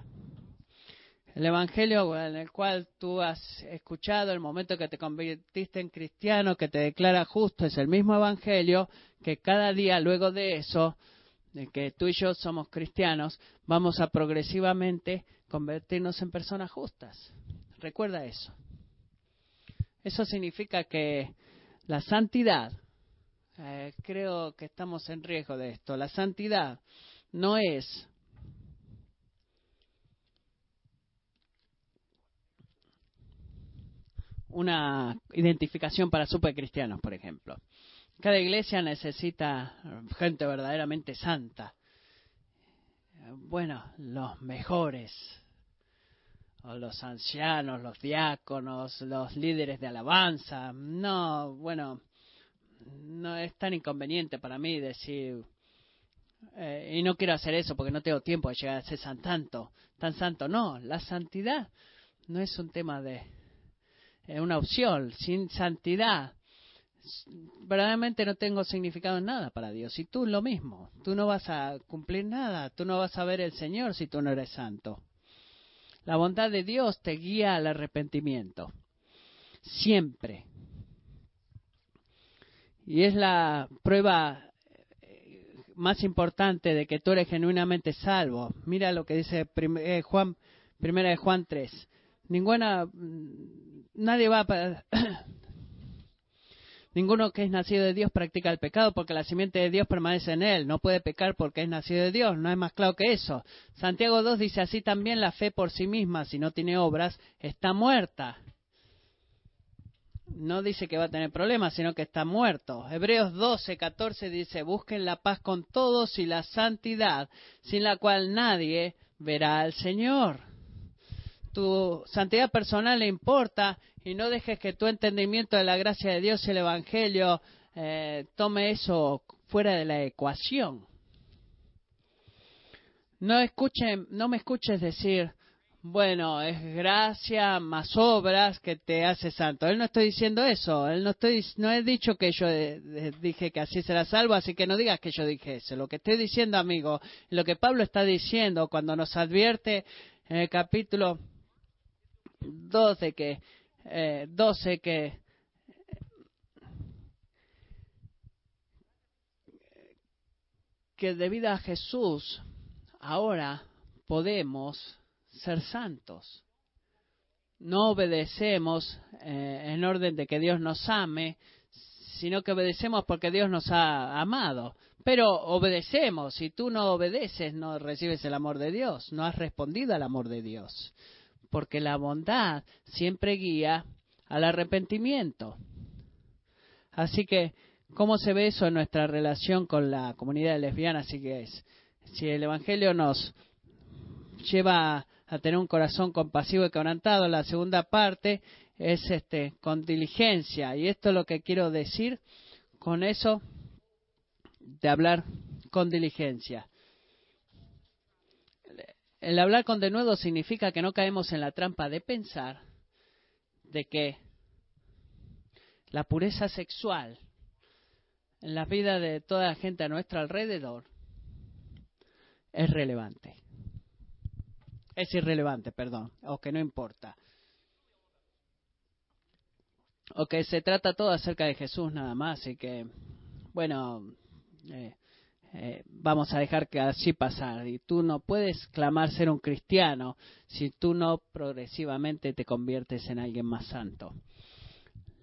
El Evangelio en el cual tú has escuchado el momento que te convertiste en cristiano, que te declara justo, es el mismo Evangelio que cada día luego de eso, de que tú y yo somos cristianos, vamos a progresivamente convertirnos en personas justas. Recuerda eso. Eso significa que la santidad eh, creo que estamos en riesgo de esto. La santidad no es una identificación para supercristianos, por ejemplo. Cada iglesia necesita gente verdaderamente santa. Bueno, los mejores, o los ancianos, los diáconos, los líderes de alabanza. No, bueno, no es tan inconveniente para mí decir, eh, y no quiero hacer eso porque no tengo tiempo de llegar a ser tan tanto, tan santo. No, la santidad no es un tema de, una opción. Sin santidad, verdaderamente no tengo significado en nada para Dios. Y tú lo mismo, tú no vas a cumplir nada, tú no vas a ver el Señor si tú no eres santo. La bondad de Dios te guía al arrepentimiento. Siempre. Y es la prueba eh, más importante de que tú eres genuinamente salvo. Mira lo que dice eh, Juan, primera de Juan 3. Ninguna, mm, nadie va a, Ninguno que es nacido de Dios practica el pecado porque la simiente de Dios permanece en él. No puede pecar porque es nacido de Dios. No es más claro que eso. Santiago 2 dice así también la fe por sí misma, si no tiene obras, está muerta no dice que va a tener problemas, sino que está muerto. Hebreos 12, 14 dice, busquen la paz con todos y la santidad, sin la cual nadie verá al Señor. Tu santidad personal le importa y no dejes que tu entendimiento de la gracia de Dios y el Evangelio eh, tome eso fuera de la ecuación. No, escuchen, no me escuches decir, bueno, es gracia más obras que te hace santo. Él no estoy diciendo eso. Él no estoy, no he dicho que yo dije que así será salvo, así que no digas que yo dije eso. Lo que estoy diciendo, amigo, lo que Pablo está diciendo cuando nos advierte en el capítulo 12 que, eh, 12 que que debido a Jesús ahora podemos ser santos. No obedecemos eh, en orden de que Dios nos ame, sino que obedecemos porque Dios nos ha amado. Pero obedecemos. Si tú no obedeces, no recibes el amor de Dios. No has respondido al amor de Dios. Porque la bondad siempre guía al arrepentimiento. Así que, ¿cómo se ve eso en nuestra relación con la comunidad lesbiana? Así que es, si el Evangelio nos lleva a tener un corazón compasivo y quebrantado. La segunda parte es este con diligencia y esto es lo que quiero decir con eso de hablar con diligencia. El hablar con denuedo significa que no caemos en la trampa de pensar de que la pureza sexual en la vida de toda la gente a nuestro alrededor es relevante es irrelevante, perdón, o que no importa. O que se trata todo acerca de Jesús nada más y que, bueno, eh, eh, vamos a dejar que así pasar. Y tú no puedes clamar ser un cristiano si tú no progresivamente te conviertes en alguien más santo.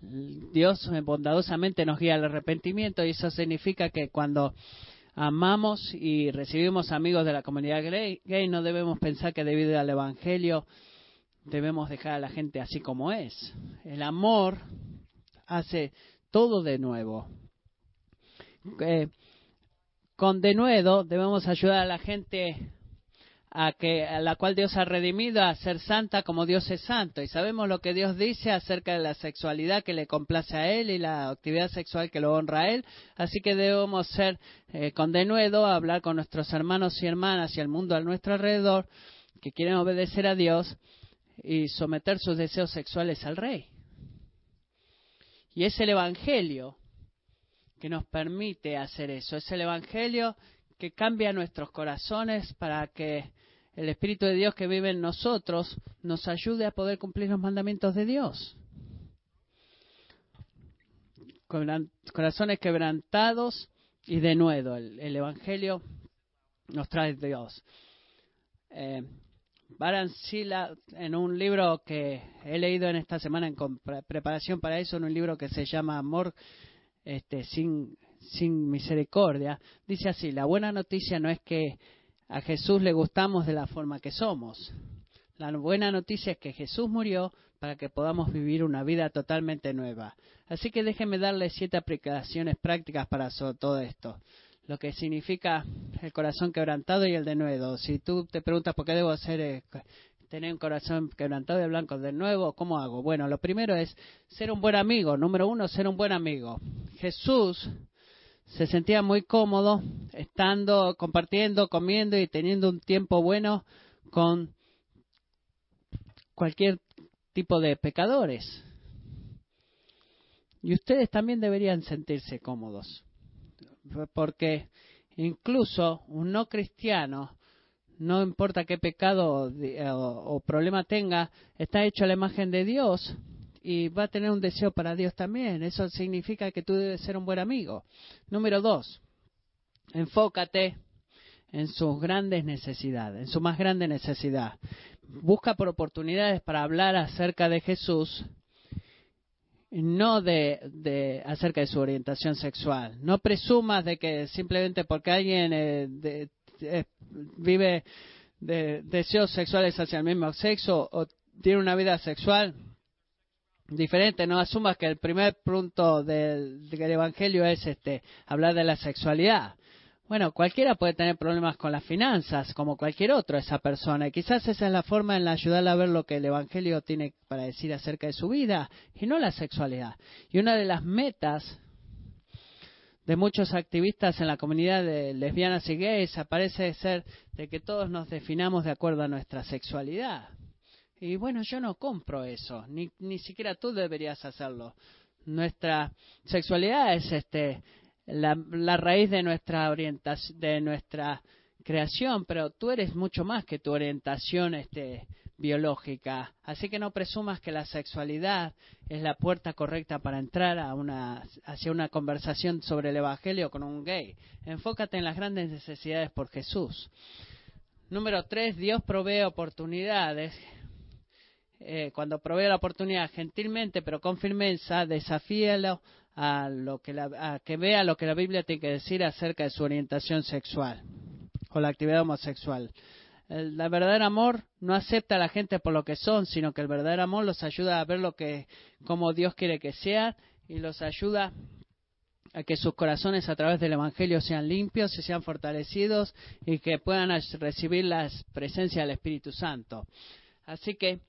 Dios bondadosamente nos guía al arrepentimiento y eso significa que cuando amamos y recibimos amigos de la comunidad gay, no debemos pensar que debido al Evangelio debemos dejar a la gente así como es. El amor hace todo de nuevo. Eh, con denuedo debemos ayudar a la gente a, que, a la cual Dios ha redimido a ser santa como Dios es santo. Y sabemos lo que Dios dice acerca de la sexualidad que le complace a Él y la actividad sexual que lo honra a Él. Así que debemos ser eh, con denuedo, hablar con nuestros hermanos y hermanas y el mundo a nuestro alrededor que quieren obedecer a Dios y someter sus deseos sexuales al Rey. Y es el Evangelio que nos permite hacer eso. Es el Evangelio que cambia nuestros corazones para que el Espíritu de Dios que vive en nosotros nos ayude a poder cumplir los mandamientos de Dios. Corazones quebrantados y de nuevo. El, Evangelio nos trae Dios. Eh, Baran Sila, en un libro que he leído en esta semana en preparación para eso, en un libro que se llama Amor este, sin, misericordia. Dice así, la buena noticia no es que a Jesús le gustamos de la forma que somos. La buena noticia es que Jesús murió para que podamos vivir una vida totalmente nueva. Así que déjenme darle siete aplicaciones prácticas para todo esto. Lo que significa el corazón quebrantado y el de nuevo. Si tú te preguntas por qué debo hacer eh, tener un corazón quebrantado y blanco de nuevo, ¿cómo hago? Bueno, lo primero es ser un buen amigo. Número uno, ser un buen amigo. Jesús se sentía muy cómodo estando, compartiendo, comiendo y teniendo un tiempo bueno con cualquier tipo de pecadores. Y ustedes también deberían sentirse cómodos, porque incluso un no cristiano, no importa qué pecado o, problema tenga, está hecho a la imagen de Dios y va a tener un deseo para Dios también. Eso significa que tú debes ser un buen amigo. Número dos, enfócate en sus grandes necesidades, en su más grande necesidad busca por oportunidades para hablar acerca de Jesús, no de, acerca de su orientación sexual. No presumas de que simplemente porque alguien eh, eh, vive de deseos sexuales hacia el mismo sexo o tiene una vida sexual diferente, no asumas que el primer punto del, evangelio es este hablar de la sexualidad. Bueno, cualquiera puede tener problemas con las finanzas, como cualquier otro esa persona. Y quizás esa es la forma en la ayudarla a ver lo que el Evangelio tiene para decir acerca de su vida y no la sexualidad. Y una de las metas de muchos activistas en la comunidad de lesbianas y gays aparece ser de que todos nos definamos de acuerdo a nuestra sexualidad. Y bueno, yo no compro eso, ni, ni siquiera tú deberías hacerlo. Nuestra sexualidad es este la, la raíz de nuestra orientación, de nuestra creación, pero tú eres mucho más que tu orientación este, biológica. Así que no presumas que la sexualidad es la puerta correcta para entrar a una, hacia una conversación sobre el Evangelio con un gay. Enfócate en las grandes necesidades por Jesús. Número tres, Dios provee oportunidades. Eh, cuando provee la oportunidad gentilmente pero con firmeza, desafíalo a, lo que la, que vea lo que la Biblia tiene que decir acerca de su orientación sexual o la actividad homosexual. El, verdadero amor no acepta a la gente por lo que son, sino que el verdadero amor los ayuda a ver lo que como Dios quiere que sea y los ayuda a que sus corazones a través del Evangelio sean limpios y sean fortalecidos y que puedan recibir la presencia del Espíritu Santo. Así que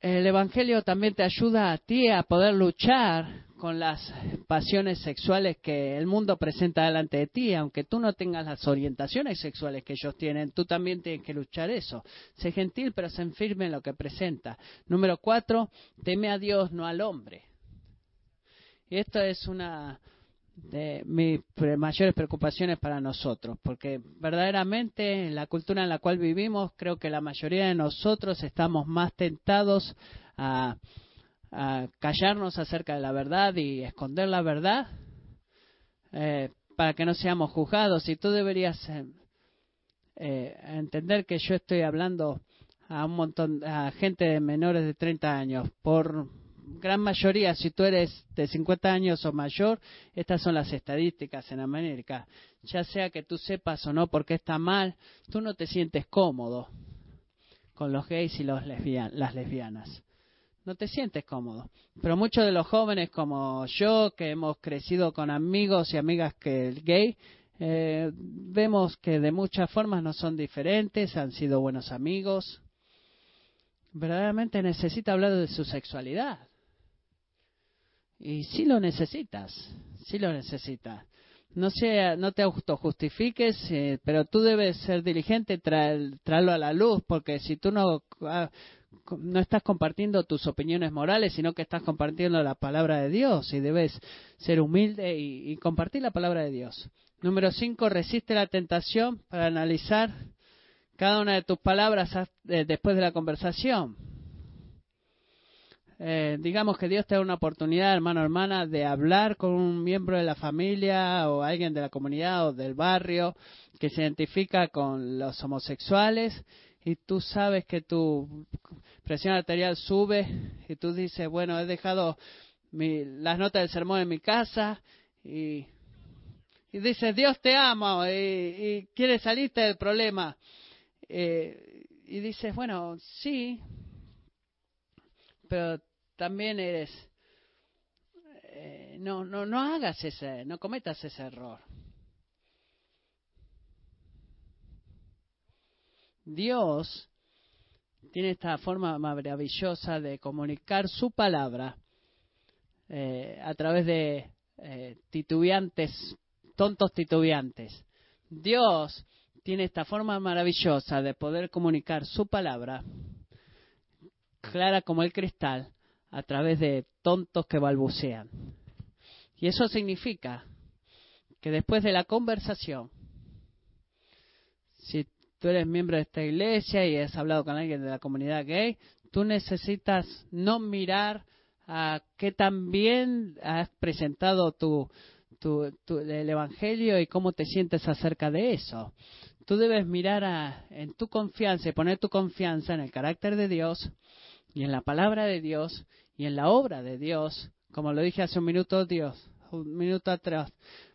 el Evangelio también te ayuda a ti a poder luchar con las pasiones sexuales que el mundo presenta delante de ti, aunque tú no tengas las orientaciones sexuales que ellos tienen, tú también tienes que luchar eso. Sé gentil, pero sé firme en lo que presenta. Número cuatro, teme a Dios, no al hombre. Y esto es una de mis mayores preocupaciones para nosotros, porque verdaderamente en la cultura en la cual vivimos, creo que la mayoría de nosotros estamos más tentados a, callarnos acerca de la verdad y esconder la verdad eh, para que no seamos juzgados. Y tú deberías eh, eh, entender que yo estoy hablando a un montón, a gente de menores de 30 años por gran mayoría, si tú eres de 50 años o mayor, estas son las estadísticas en América. Ya sea que tú sepas o no por qué está mal, tú no te sientes cómodo con los gays y los las lesbianas. No te sientes cómodo. Pero muchos de los jóvenes como yo, que hemos crecido con amigos y amigas que el gay, eh, vemos que de muchas formas no son diferentes, han sido buenos amigos. Verdaderamente necesita hablar de su sexualidad. Y sí lo necesitas, sí lo necesitas. No, sea, no te autojustifiques, eh, pero tú debes ser diligente, traerlo a la luz, porque si tú no, ah, no estás compartiendo tus opiniones morales, sino que estás compartiendo la palabra de Dios y debes ser humilde y, compartir la palabra de Dios. Número cinco, resiste la tentación para analizar cada una de tus palabras eh, después de la conversación. Eh, digamos que Dios te da una oportunidad, hermano hermana, de hablar con un miembro de la familia o alguien de la comunidad o del barrio que se identifica con los homosexuales y tú sabes que tu presión arterial sube y tú dices, bueno, he dejado las notas del sermón en mi casa y, y dices, Dios te ama y, quieres salirte del problema. Eh, y dices, bueno, sí, pero también eres, eh, no, no, no hagas ese, no cometas ese error. Dios tiene esta forma maravillosa de comunicar su palabra eh, a través de eh, titubeantes, tontos titubeantes. Dios tiene esta forma maravillosa de poder comunicar su palabra, clara como el cristal, a través de tontos que balbucean. Y eso significa que después de la conversación, si tú eres miembro de esta iglesia y has hablado con alguien de la comunidad gay, tú necesitas no mirar a qué tan bien has presentado tu, el Evangelio y cómo te sientes acerca de eso. Tú debes mirar en tu confianza y poner tu confianza en el carácter de Dios y en la palabra de Dios y en la obra de Dios, como lo dije hace un minuto, Dios, un minuto atrás,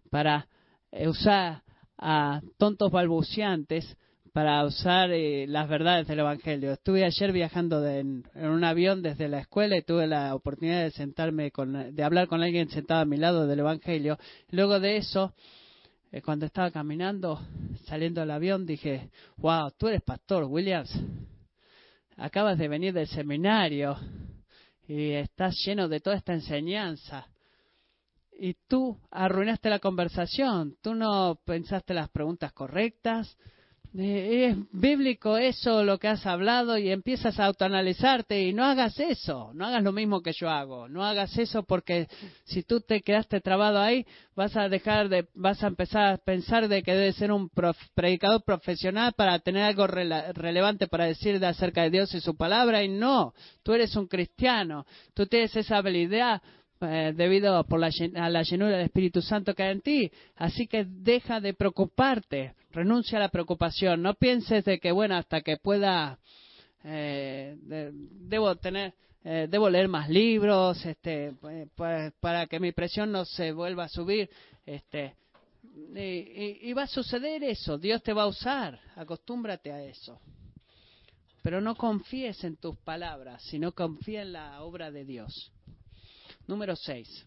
para usar a tontos balbuceantes para usar eh, las verdades del Evangelio. Estuve ayer viajando en, un avión desde la escuela y tuve la oportunidad de sentarme, con, de hablar con alguien sentado a mi lado del Evangelio. Luego de eso, eh, cuando estaba caminando, saliendo del avión, dije, wow, tú eres pastor, Williams. Acabas de venir del seminario y estás lleno de toda esta enseñanza. Y tú arruinaste la conversación, tú no pensaste las preguntas correctas, es bíblico eso lo que has hablado y empiezas a autoanalizarte y no hagas eso, no hagas lo mismo que yo hago, no hagas eso porque si tú te quedaste trabado ahí vas a dejar de, vas a empezar a pensar de que debes ser un predicador profesional para tener algo relevante para decir de acerca de Dios y su palabra y no, tú eres un cristiano, tú tienes esa habilidad eh, debido por la, a la llenura del Espíritu Santo que hay en ti. Así que deja de preocuparte, renuncia a la preocupación. No pienses de que, bueno, hasta que pueda, eh, debo tener, eh, debo leer más libros, este, para, para, que mi presión no se vuelva a subir, este. Y, y va a suceder eso, Dios te va a usar, acostúmbrate a eso. Pero no confíes en tus palabras, sino confía en la obra de Dios. Número 6.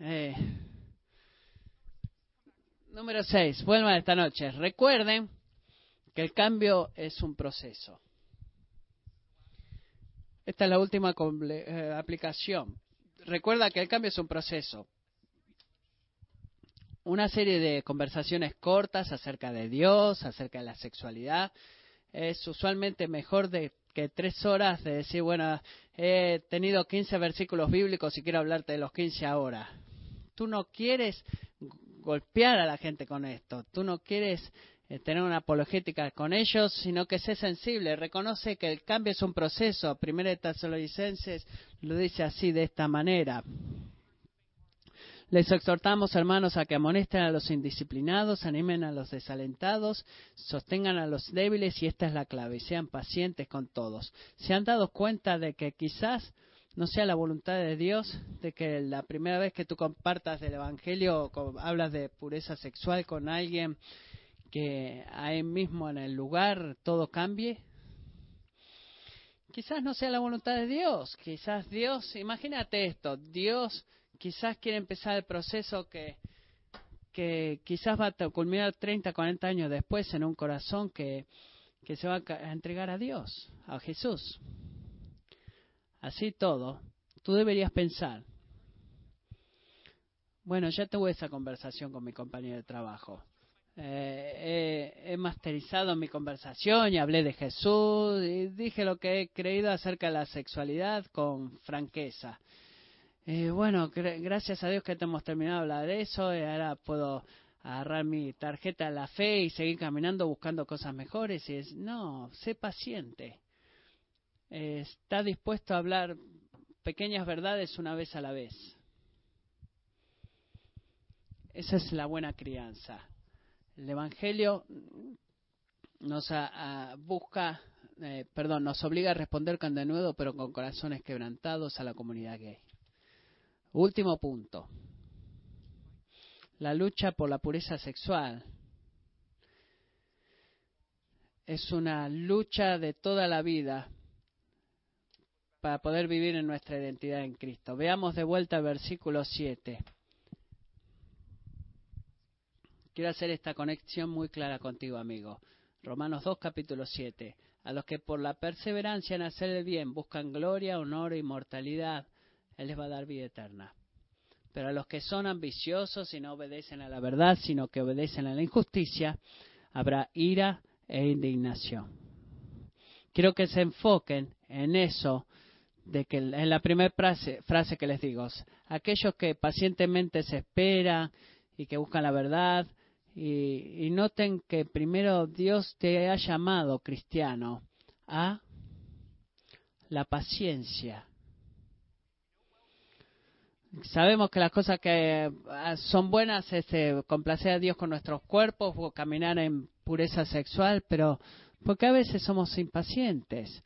Eh, número 6. Vuelvan esta noche. Recuerden que el cambio es un proceso. Esta es la última eh, aplicación. Recuerda que el cambio es un proceso. Una serie de conversaciones cortas acerca de Dios, acerca de la sexualidad, es usualmente mejor de que tres horas de decir, bueno, he tenido 15 versículos bíblicos y quiero hablarte de los 15 ahora. Tú no quieres golpear a la gente con esto, tú no quieres eh, tener una apologética con ellos, sino que sé sensible, reconoce que el cambio es un proceso. Primera de Tesalonicenses lo dice así, de esta manera. Les exhortamos, hermanos, a que amonesten a los indisciplinados, animen a los desalentados, sostengan a los débiles, y esta es la clave, sean pacientes con todos. ¿Se han dado cuenta de que quizás no sea la voluntad de Dios de que la primera vez que tú compartas del Evangelio o hablas de pureza sexual con alguien, que ahí mismo en el lugar todo cambie? Quizás no sea la voluntad de Dios, quizás Dios, imagínate esto, Dios quizás quiere empezar el proceso que, quizás va a culminar 30, 40 años después en un corazón que, se va a entregar a Dios, a Jesús. Así todo, tú deberías pensar, bueno, ya tuve esa conversación con mi compañero de trabajo. Eh, he, he, masterizado mi conversación y hablé de Jesús y dije lo que he creído acerca de la sexualidad con franqueza. Eh, bueno, gracias a Dios que hemos terminado de hablar de eso y ahora puedo agarrar mi tarjeta de la fe y seguir caminando buscando cosas mejores. Y es, no, sé paciente. está dispuesto a hablar pequeñas verdades una vez a la vez. Esa es la buena crianza. El Evangelio nos busca, eh, perdón, nos obliga a responder con denuedo, pero con corazones quebrantados a la comunidad gay. Último punto. la lucha por la pureza sexual es una lucha de toda la vida para poder vivir en nuestra identidad en Cristo. Veamos de vuelta el versículo 7. Quiero hacer esta conexión muy clara contigo, amigo. Romanos 2, capítulo 7. A los que por la perseverancia en hacer el bien buscan gloria, honor e inmortalidad, Él les va a dar vida eterna. Pero a los que son ambiciosos y no obedecen a la verdad, sino que obedecen a la injusticia, habrá ira e indignación. Quiero que se enfoquen en eso, de que en la primera frase, que les digo, aquellos que pacientemente se esperan y que buscan la verdad, y, y noten que primero Dios te ha llamado cristiano a la paciencia. Sabemos que las cosas que ah, son buenas es este, complacer a Dios con nuestros cuerpos o caminar en pureza sexual, pero porque a veces somos impacientes.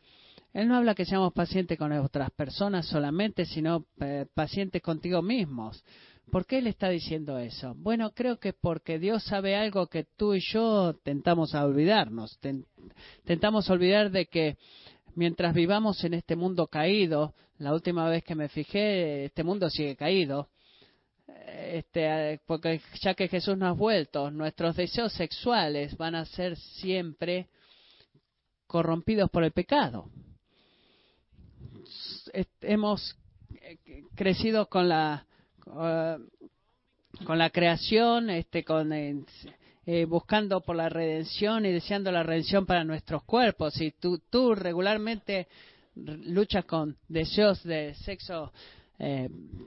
Él no habla que seamos pacientes con otras personas solamente, sino eh, pacientes contigo mismos. ¿Por qué él está diciendo eso? Bueno, creo que porque Dios sabe algo que tú y yo tentamos a olvidarnos. Tentamos olvidar de que mientras vivamos en este mundo caído, la última vez que me fijé, este mundo sigue caído, este, porque ya que Jesús no ha vuelto, nuestros deseos sexuales van a ser siempre corrompidos por el pecado. Hemos crecido con la eh, con la creación, este, con, eh, eh, buscando por la redención y deseando la redención para nuestros cuerpos. Y tú regularmente luchas con deseos de sexo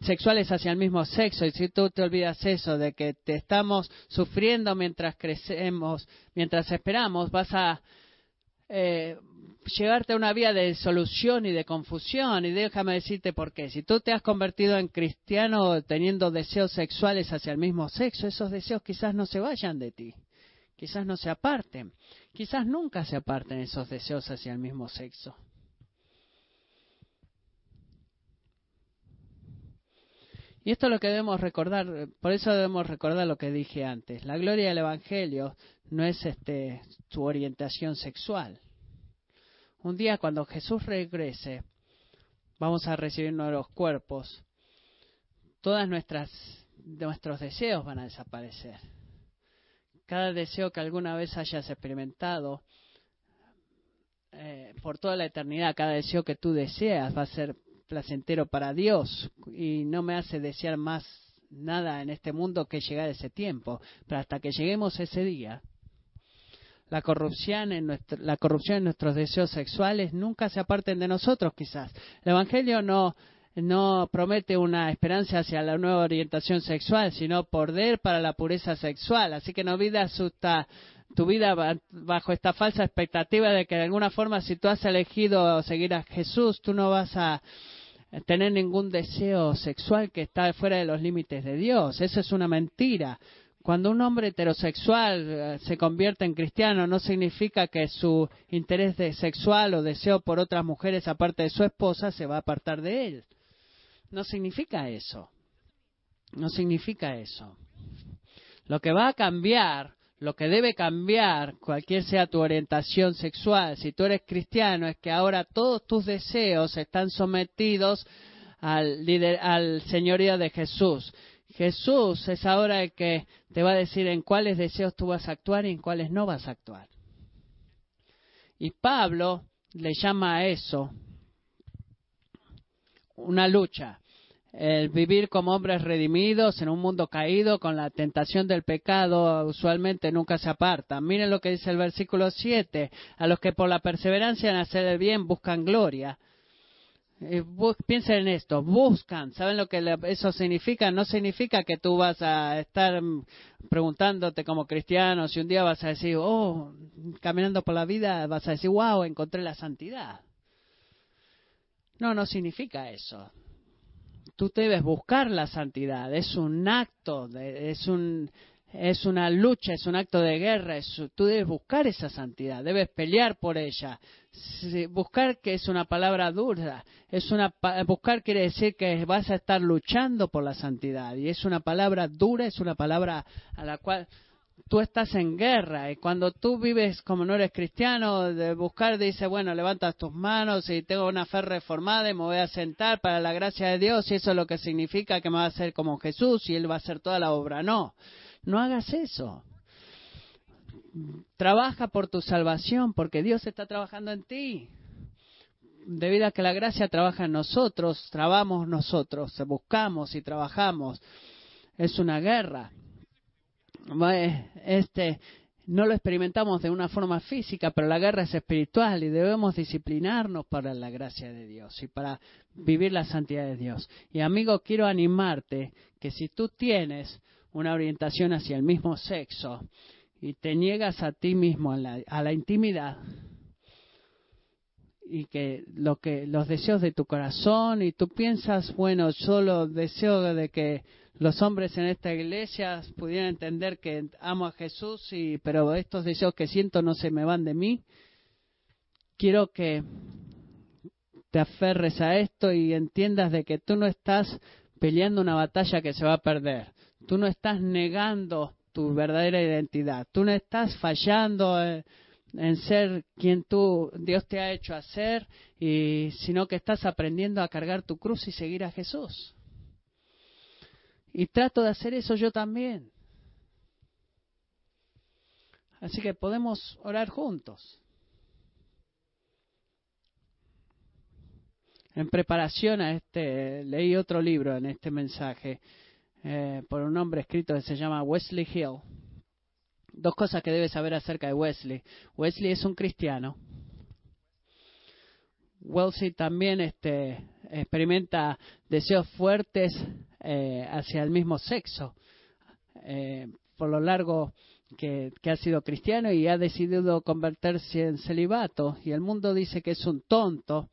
sexuales hacia el mismo sexo y si tú te olvidas eso de que te estamos sufriendo mientras crecemos mientras esperamos vas a llevarte a una vía de solución y de confusión. Y déjame decirte por qué. Si tú te has convertido en cristiano teniendo deseos sexuales hacia el mismo sexo, esos deseos quizás no se vayan de ti. Quizás no se aparten. Quizás nunca se aparten esos deseos hacia el mismo sexo. Y esto es lo que debemos recordar, por eso debemos recordar lo que dije antes. La gloria del Evangelio no es este, tu orientación sexual. Un día cuando Jesús regrese, vamos a recibir nuevos cuerpos. Todas nuestras nuestros deseos van a desaparecer. Cada deseo que alguna vez hayas experimentado eh, por toda la eternidad, cada deseo que tú deseas va a ser placentero para Dios y no me hace desear más nada en este mundo que llegar ese tiempo. Pero hasta que lleguemos ese día, la corrupción en la corrupción en nuestros deseos sexuales nunca se aparten de nosotros quizás. El Evangelio no no promete una esperanza hacia la nueva orientación sexual, sino poder para la pureza sexual. Así que no vidas tu vida bajo esta falsa expectativa de que de alguna forma si tú has elegido seguir a Jesús, tú no vas a tener ningún deseo sexual que está fuera de los límites de Dios. Eso es una mentira. Cuando un hombre heterosexual eh, se convierte en cristiano, no significa que su interés sexual o deseo por otras mujeres aparte de su esposa se va a apartar de él. No significa eso. No significa eso. Lo que va a cambiar, lo que debe cambiar, cualquier sea tu orientación sexual, si tú eres cristiano, es que ahora todos tus deseos están sometidos al, al señorío de Jesús. Jesús es ahora el que te va a decir en cuáles deseos tú vas a actuar y en cuáles no vas a actuar. Y Pablo le llama a eso una lucha. El vivir como hombres redimidos en un mundo caído con la tentación del pecado usualmente nunca se aparta. Miren lo que dice el versículo 7. A los que por la perseverancia en hacer el bien buscan gloria eh, piensen en esto, buscan, ¿saben lo que eso significa? No significa que tú vas a estar preguntándote como cristiano si un día vas a decir, oh, caminando por la vida, vas a decir, wow, encontré la santidad. No, no significa eso. Tú debes buscar la santidad, es un acto, es un, es una lucha, es un acto de guerra, tú debes buscar esa santidad, debes pelear por ella. Buscar que es una palabra dura, es una buscar quiere decir que vas a estar luchando por la santidad. Y es una palabra dura, es una palabra a la cual tú estás en guerra y cuando tú vives como no eres cristiano, de buscar dice, bueno, levantas tus manos y tengo una fe reformada y me voy a sentar para la gracia de Dios y eso es lo que significa que me va a hacer como Jesús y Él va a hacer toda la obra. No, no hagas eso. Trabaja por tu salvación, porque Dios está trabajando en ti. Debido a que la gracia trabaja en nosotros, trabamos nosotros, buscamos y trabajamos. Es una guerra. Este, no lo experimentamos de una forma física, pero la guerra es espiritual y debemos disciplinarnos para la gracia de Dios y para vivir la santidad de Dios. Y amigo, quiero animarte que si tú tienes una orientación hacia el mismo sexo y te niegas a ti mismo a la, intimidad y que lo que los deseos de tu corazón y tú piensas bueno solo deseo de que los hombres en esta iglesia pudieran entender que amo a Jesús y pero estos deseos que siento no se me van de mí quiero que te aferres a esto y entiendas de que tú no estás peleando una batalla que se va a perder Tú no estás negando tu verdadera identidad. Tú no estás fallando en, ser quien tú Dios te ha hecho hacer, y sino que estás aprendiendo a cargar tu cruz y seguir a Jesús. Y trato de hacer eso yo también. Así que podemos orar juntos. En preparación a este, leí otro libro en este mensaje eh, por un hombre escrito que se llama Wesley Hill. Dos cosas que debes saber acerca de Wesley. Wesley es un cristiano. Wesley también este, experimenta deseos fuertes eh, hacia el mismo sexo eh, por lo largo que, que, ha sido cristiano y ha decidido convertirse en celibato. Y el mundo dice que es un tonto.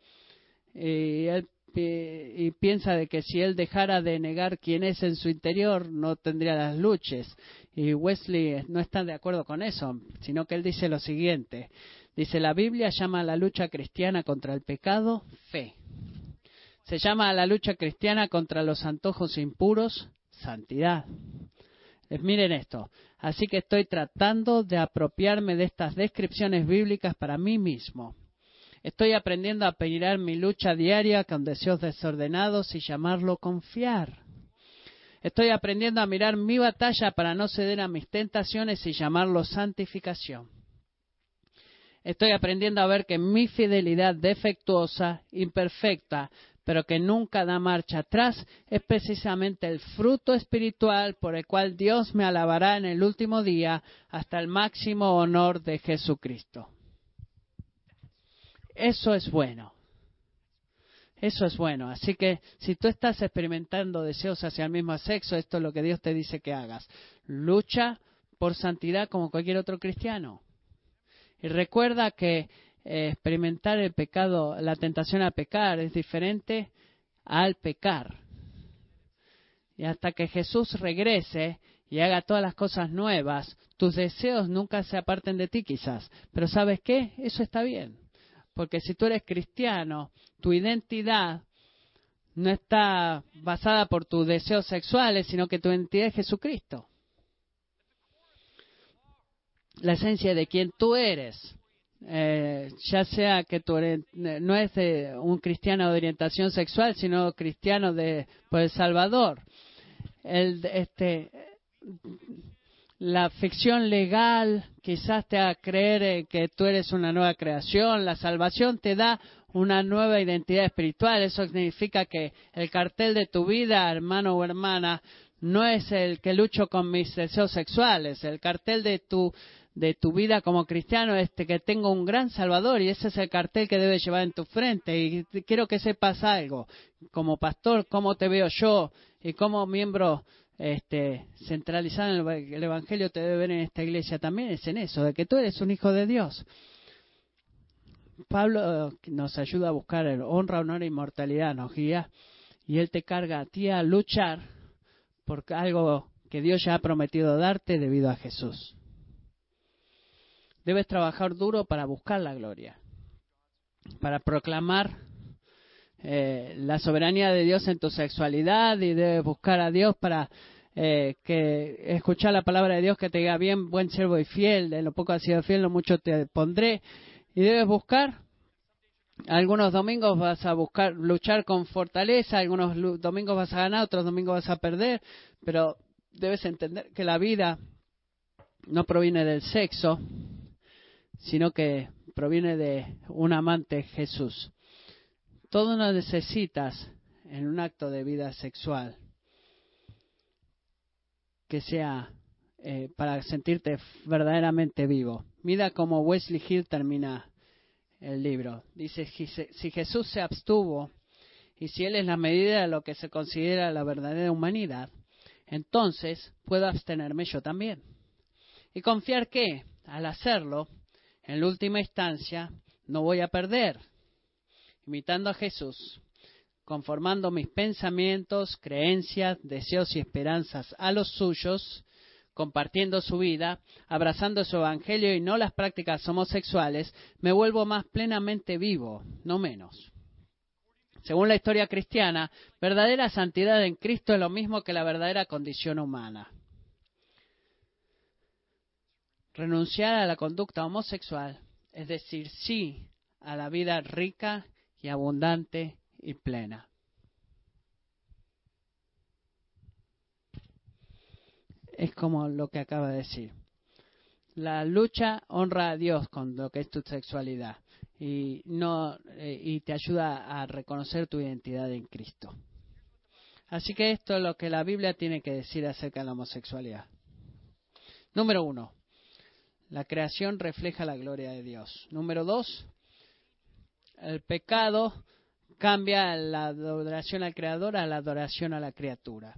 Y él y piensa de que si él dejara de negar quién es en su interior, no tendría las luchas. Y Wesley no está de acuerdo con eso, sino que él dice lo siguiente. Dice, la Biblia llama a la lucha cristiana contra el pecado fe. Se llama a la lucha cristiana contra los antojos impuros santidad. miren esto. Así que estoy tratando de apropiarme de estas descripciones bíblicas para mí mismo Estoy aprendiendo a peinar mi lucha diaria con deseos desordenados y llamarlo confiar. Estoy aprendiendo a mirar mi batalla para no ceder a mis tentaciones y llamarlo santificación. Estoy aprendiendo a ver que mi fidelidad defectuosa, imperfecta, pero que nunca da marcha atrás, es precisamente el fruto espiritual por el cual Dios me alabará en el último día hasta el máximo honor de Jesucristo. Eso es bueno. Eso es bueno. Así que si tú estás experimentando deseos hacia el mismo sexo, esto es lo que Dios te dice que hagas. Lucha por santidad como cualquier otro cristiano. Y recuerda que eh, experimentar el pecado, la tentación a pecar, es diferente al pecar. Y hasta que Jesús regrese y haga todas las cosas nuevas, tus deseos nunca se aparten de ti quizás. Pero ¿sabes qué? Eso está bien. Porque si tú eres cristiano, tu identidad no está basada por tus deseos sexuales, sino que tu identidad es Jesucristo. La esencia de quien tú eres, eh, ya sea que tú no es un cristiano de orientación sexual, sino cristiano de por el Salvador. El, este, la ficción legal quizás te haga creer que tú eres una nueva creación. La salvación te da una nueva identidad espiritual. Eso significa que el cartel de tu vida, hermano o hermana, no es el que lucho con mis deseos sexuales. El cartel de tu de tu vida como cristiano es que tengo un gran Salvador y ese es el cartel que debes llevar en tu frente. Y quiero que sepas algo, como pastor, cómo te veo yo y como miembro este, centralizado en el Evangelio te debe ver en esta iglesia también es en eso, de que tú eres un hijo de Dios. Pablo nos ayuda a buscar el honra, honor e inmortalidad, nos guía y él te carga a ti a luchar por algo que Dios ya ha prometido darte debido a Jesús. Debes trabajar duro para buscar la gloria, para proclamar eh, la soberanía de Dios en tu sexualidad y debes buscar a Dios para eh, que escuchar la palabra de Dios que te diga bien, buen siervo y fiel, de lo poco has sido fiel, lo mucho te pondré. Y debes buscar algunos domingos vas a buscar luchar con fortaleza, algunos domingos vas a ganar, otros domingos vas a perder, pero debes entender que la vida no proviene del sexo, sino que proviene de un amante Jesús. Todo lo necesitas en un acto de vida sexual que sea eh, para sentirte verdaderamente vivo. Mira cómo Wesley Hill termina el libro. Dice, si Jesús se abstuvo y si Él es la medida de lo que se considera la verdadera humanidad, entonces puedo abstenerme yo también. Y confiar que, al hacerlo, en la última instancia, no voy a perder. Imitando a Jesús, conformando mis pensamientos, creencias, deseos y esperanzas a los suyos, compartiendo su vida, abrazando su evangelio y no las prácticas homosexuales, me vuelvo más plenamente vivo, no menos. Según la historia cristiana, verdadera santidad en Cristo es lo mismo que la verdadera condición humana. Renunciar a la conducta homosexual es decir sí a la vida rica y abundante y plena. es como lo que acaba de decir. La lucha honra a Dios con lo que es tu sexualidad y no eh, y te ayuda a reconocer tu identidad en Cristo. Así que esto es lo que la Biblia tiene que decir acerca de la homosexualidad. Número uno, la creación refleja la gloria de Dios. Número dos, el pecado cambia la adoración al Creador a la adoración a la criatura.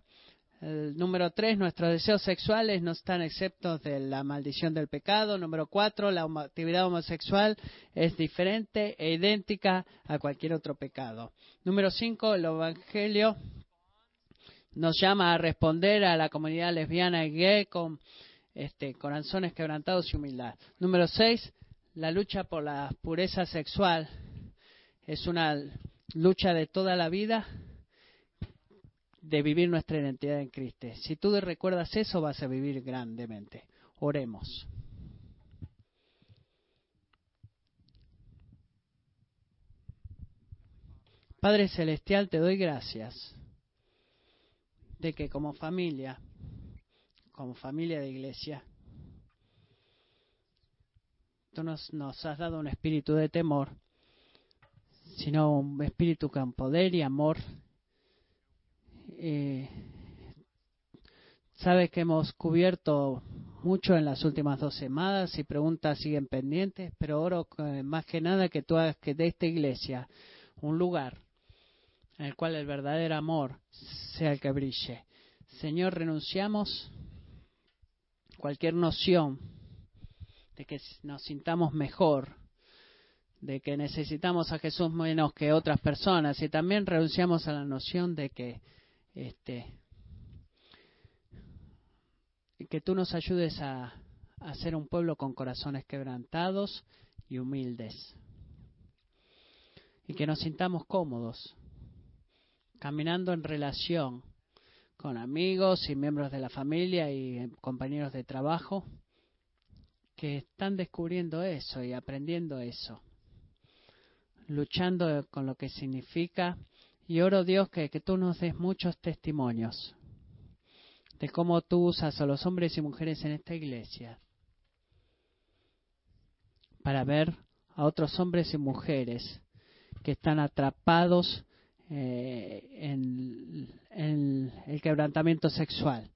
Número tres, nuestros deseos sexuales no están exceptos de la maldición del pecado. Número cuatro, la actividad homosexual es diferente e idéntica a cualquier otro pecado. Número cinco, el Evangelio nos llama a responder a la comunidad lesbiana y gay con este, corazones quebrantados y humildad. Número seis, la lucha por la pureza sexual es una lucha de toda la vida de vivir nuestra identidad en Cristo. Si tú recuerdas eso, vas a vivir grandemente. Oremos. Padre Celestial, te doy gracias de que como familia, como familia de iglesia, tú nos, nos has dado un espíritu de temor, sino un espíritu con poder y amor eh, sabes que hemos cubierto mucho en las últimas dos semanas y preguntas siguen pendientes, pero oro más que nada que tú hagas que de esta iglesia un lugar en el cual el verdadero amor sea el que brille. Señor, renunciamos cualquier noción de que nos sintamos mejor, de que necesitamos a Jesús menos que otras personas y también renunciamos a la noción de que este, que tú nos ayudes a, a ser un pueblo con corazones quebrantados y humildes. Y que nos sintamos cómodos, caminando en relación con amigos y miembros de la familia y compañeros de trabajo que están descubriendo eso y aprendiendo eso, luchando con lo que significa y oro Dios que, que tú nos des muchos testimonios de cómo tú usas a los hombres y mujeres en esta iglesia para ver a otros hombres y mujeres que están atrapados eh, en, el quebrantamiento sexual.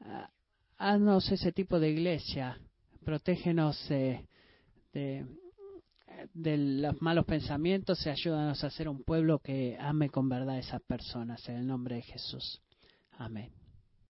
Ah, haznos ese tipo de iglesia, protégenos de, de los malos pensamientos y ayúdanos a ser un pueblo que ame con verdad a esas personas. En el nombre de Jesús. Amén.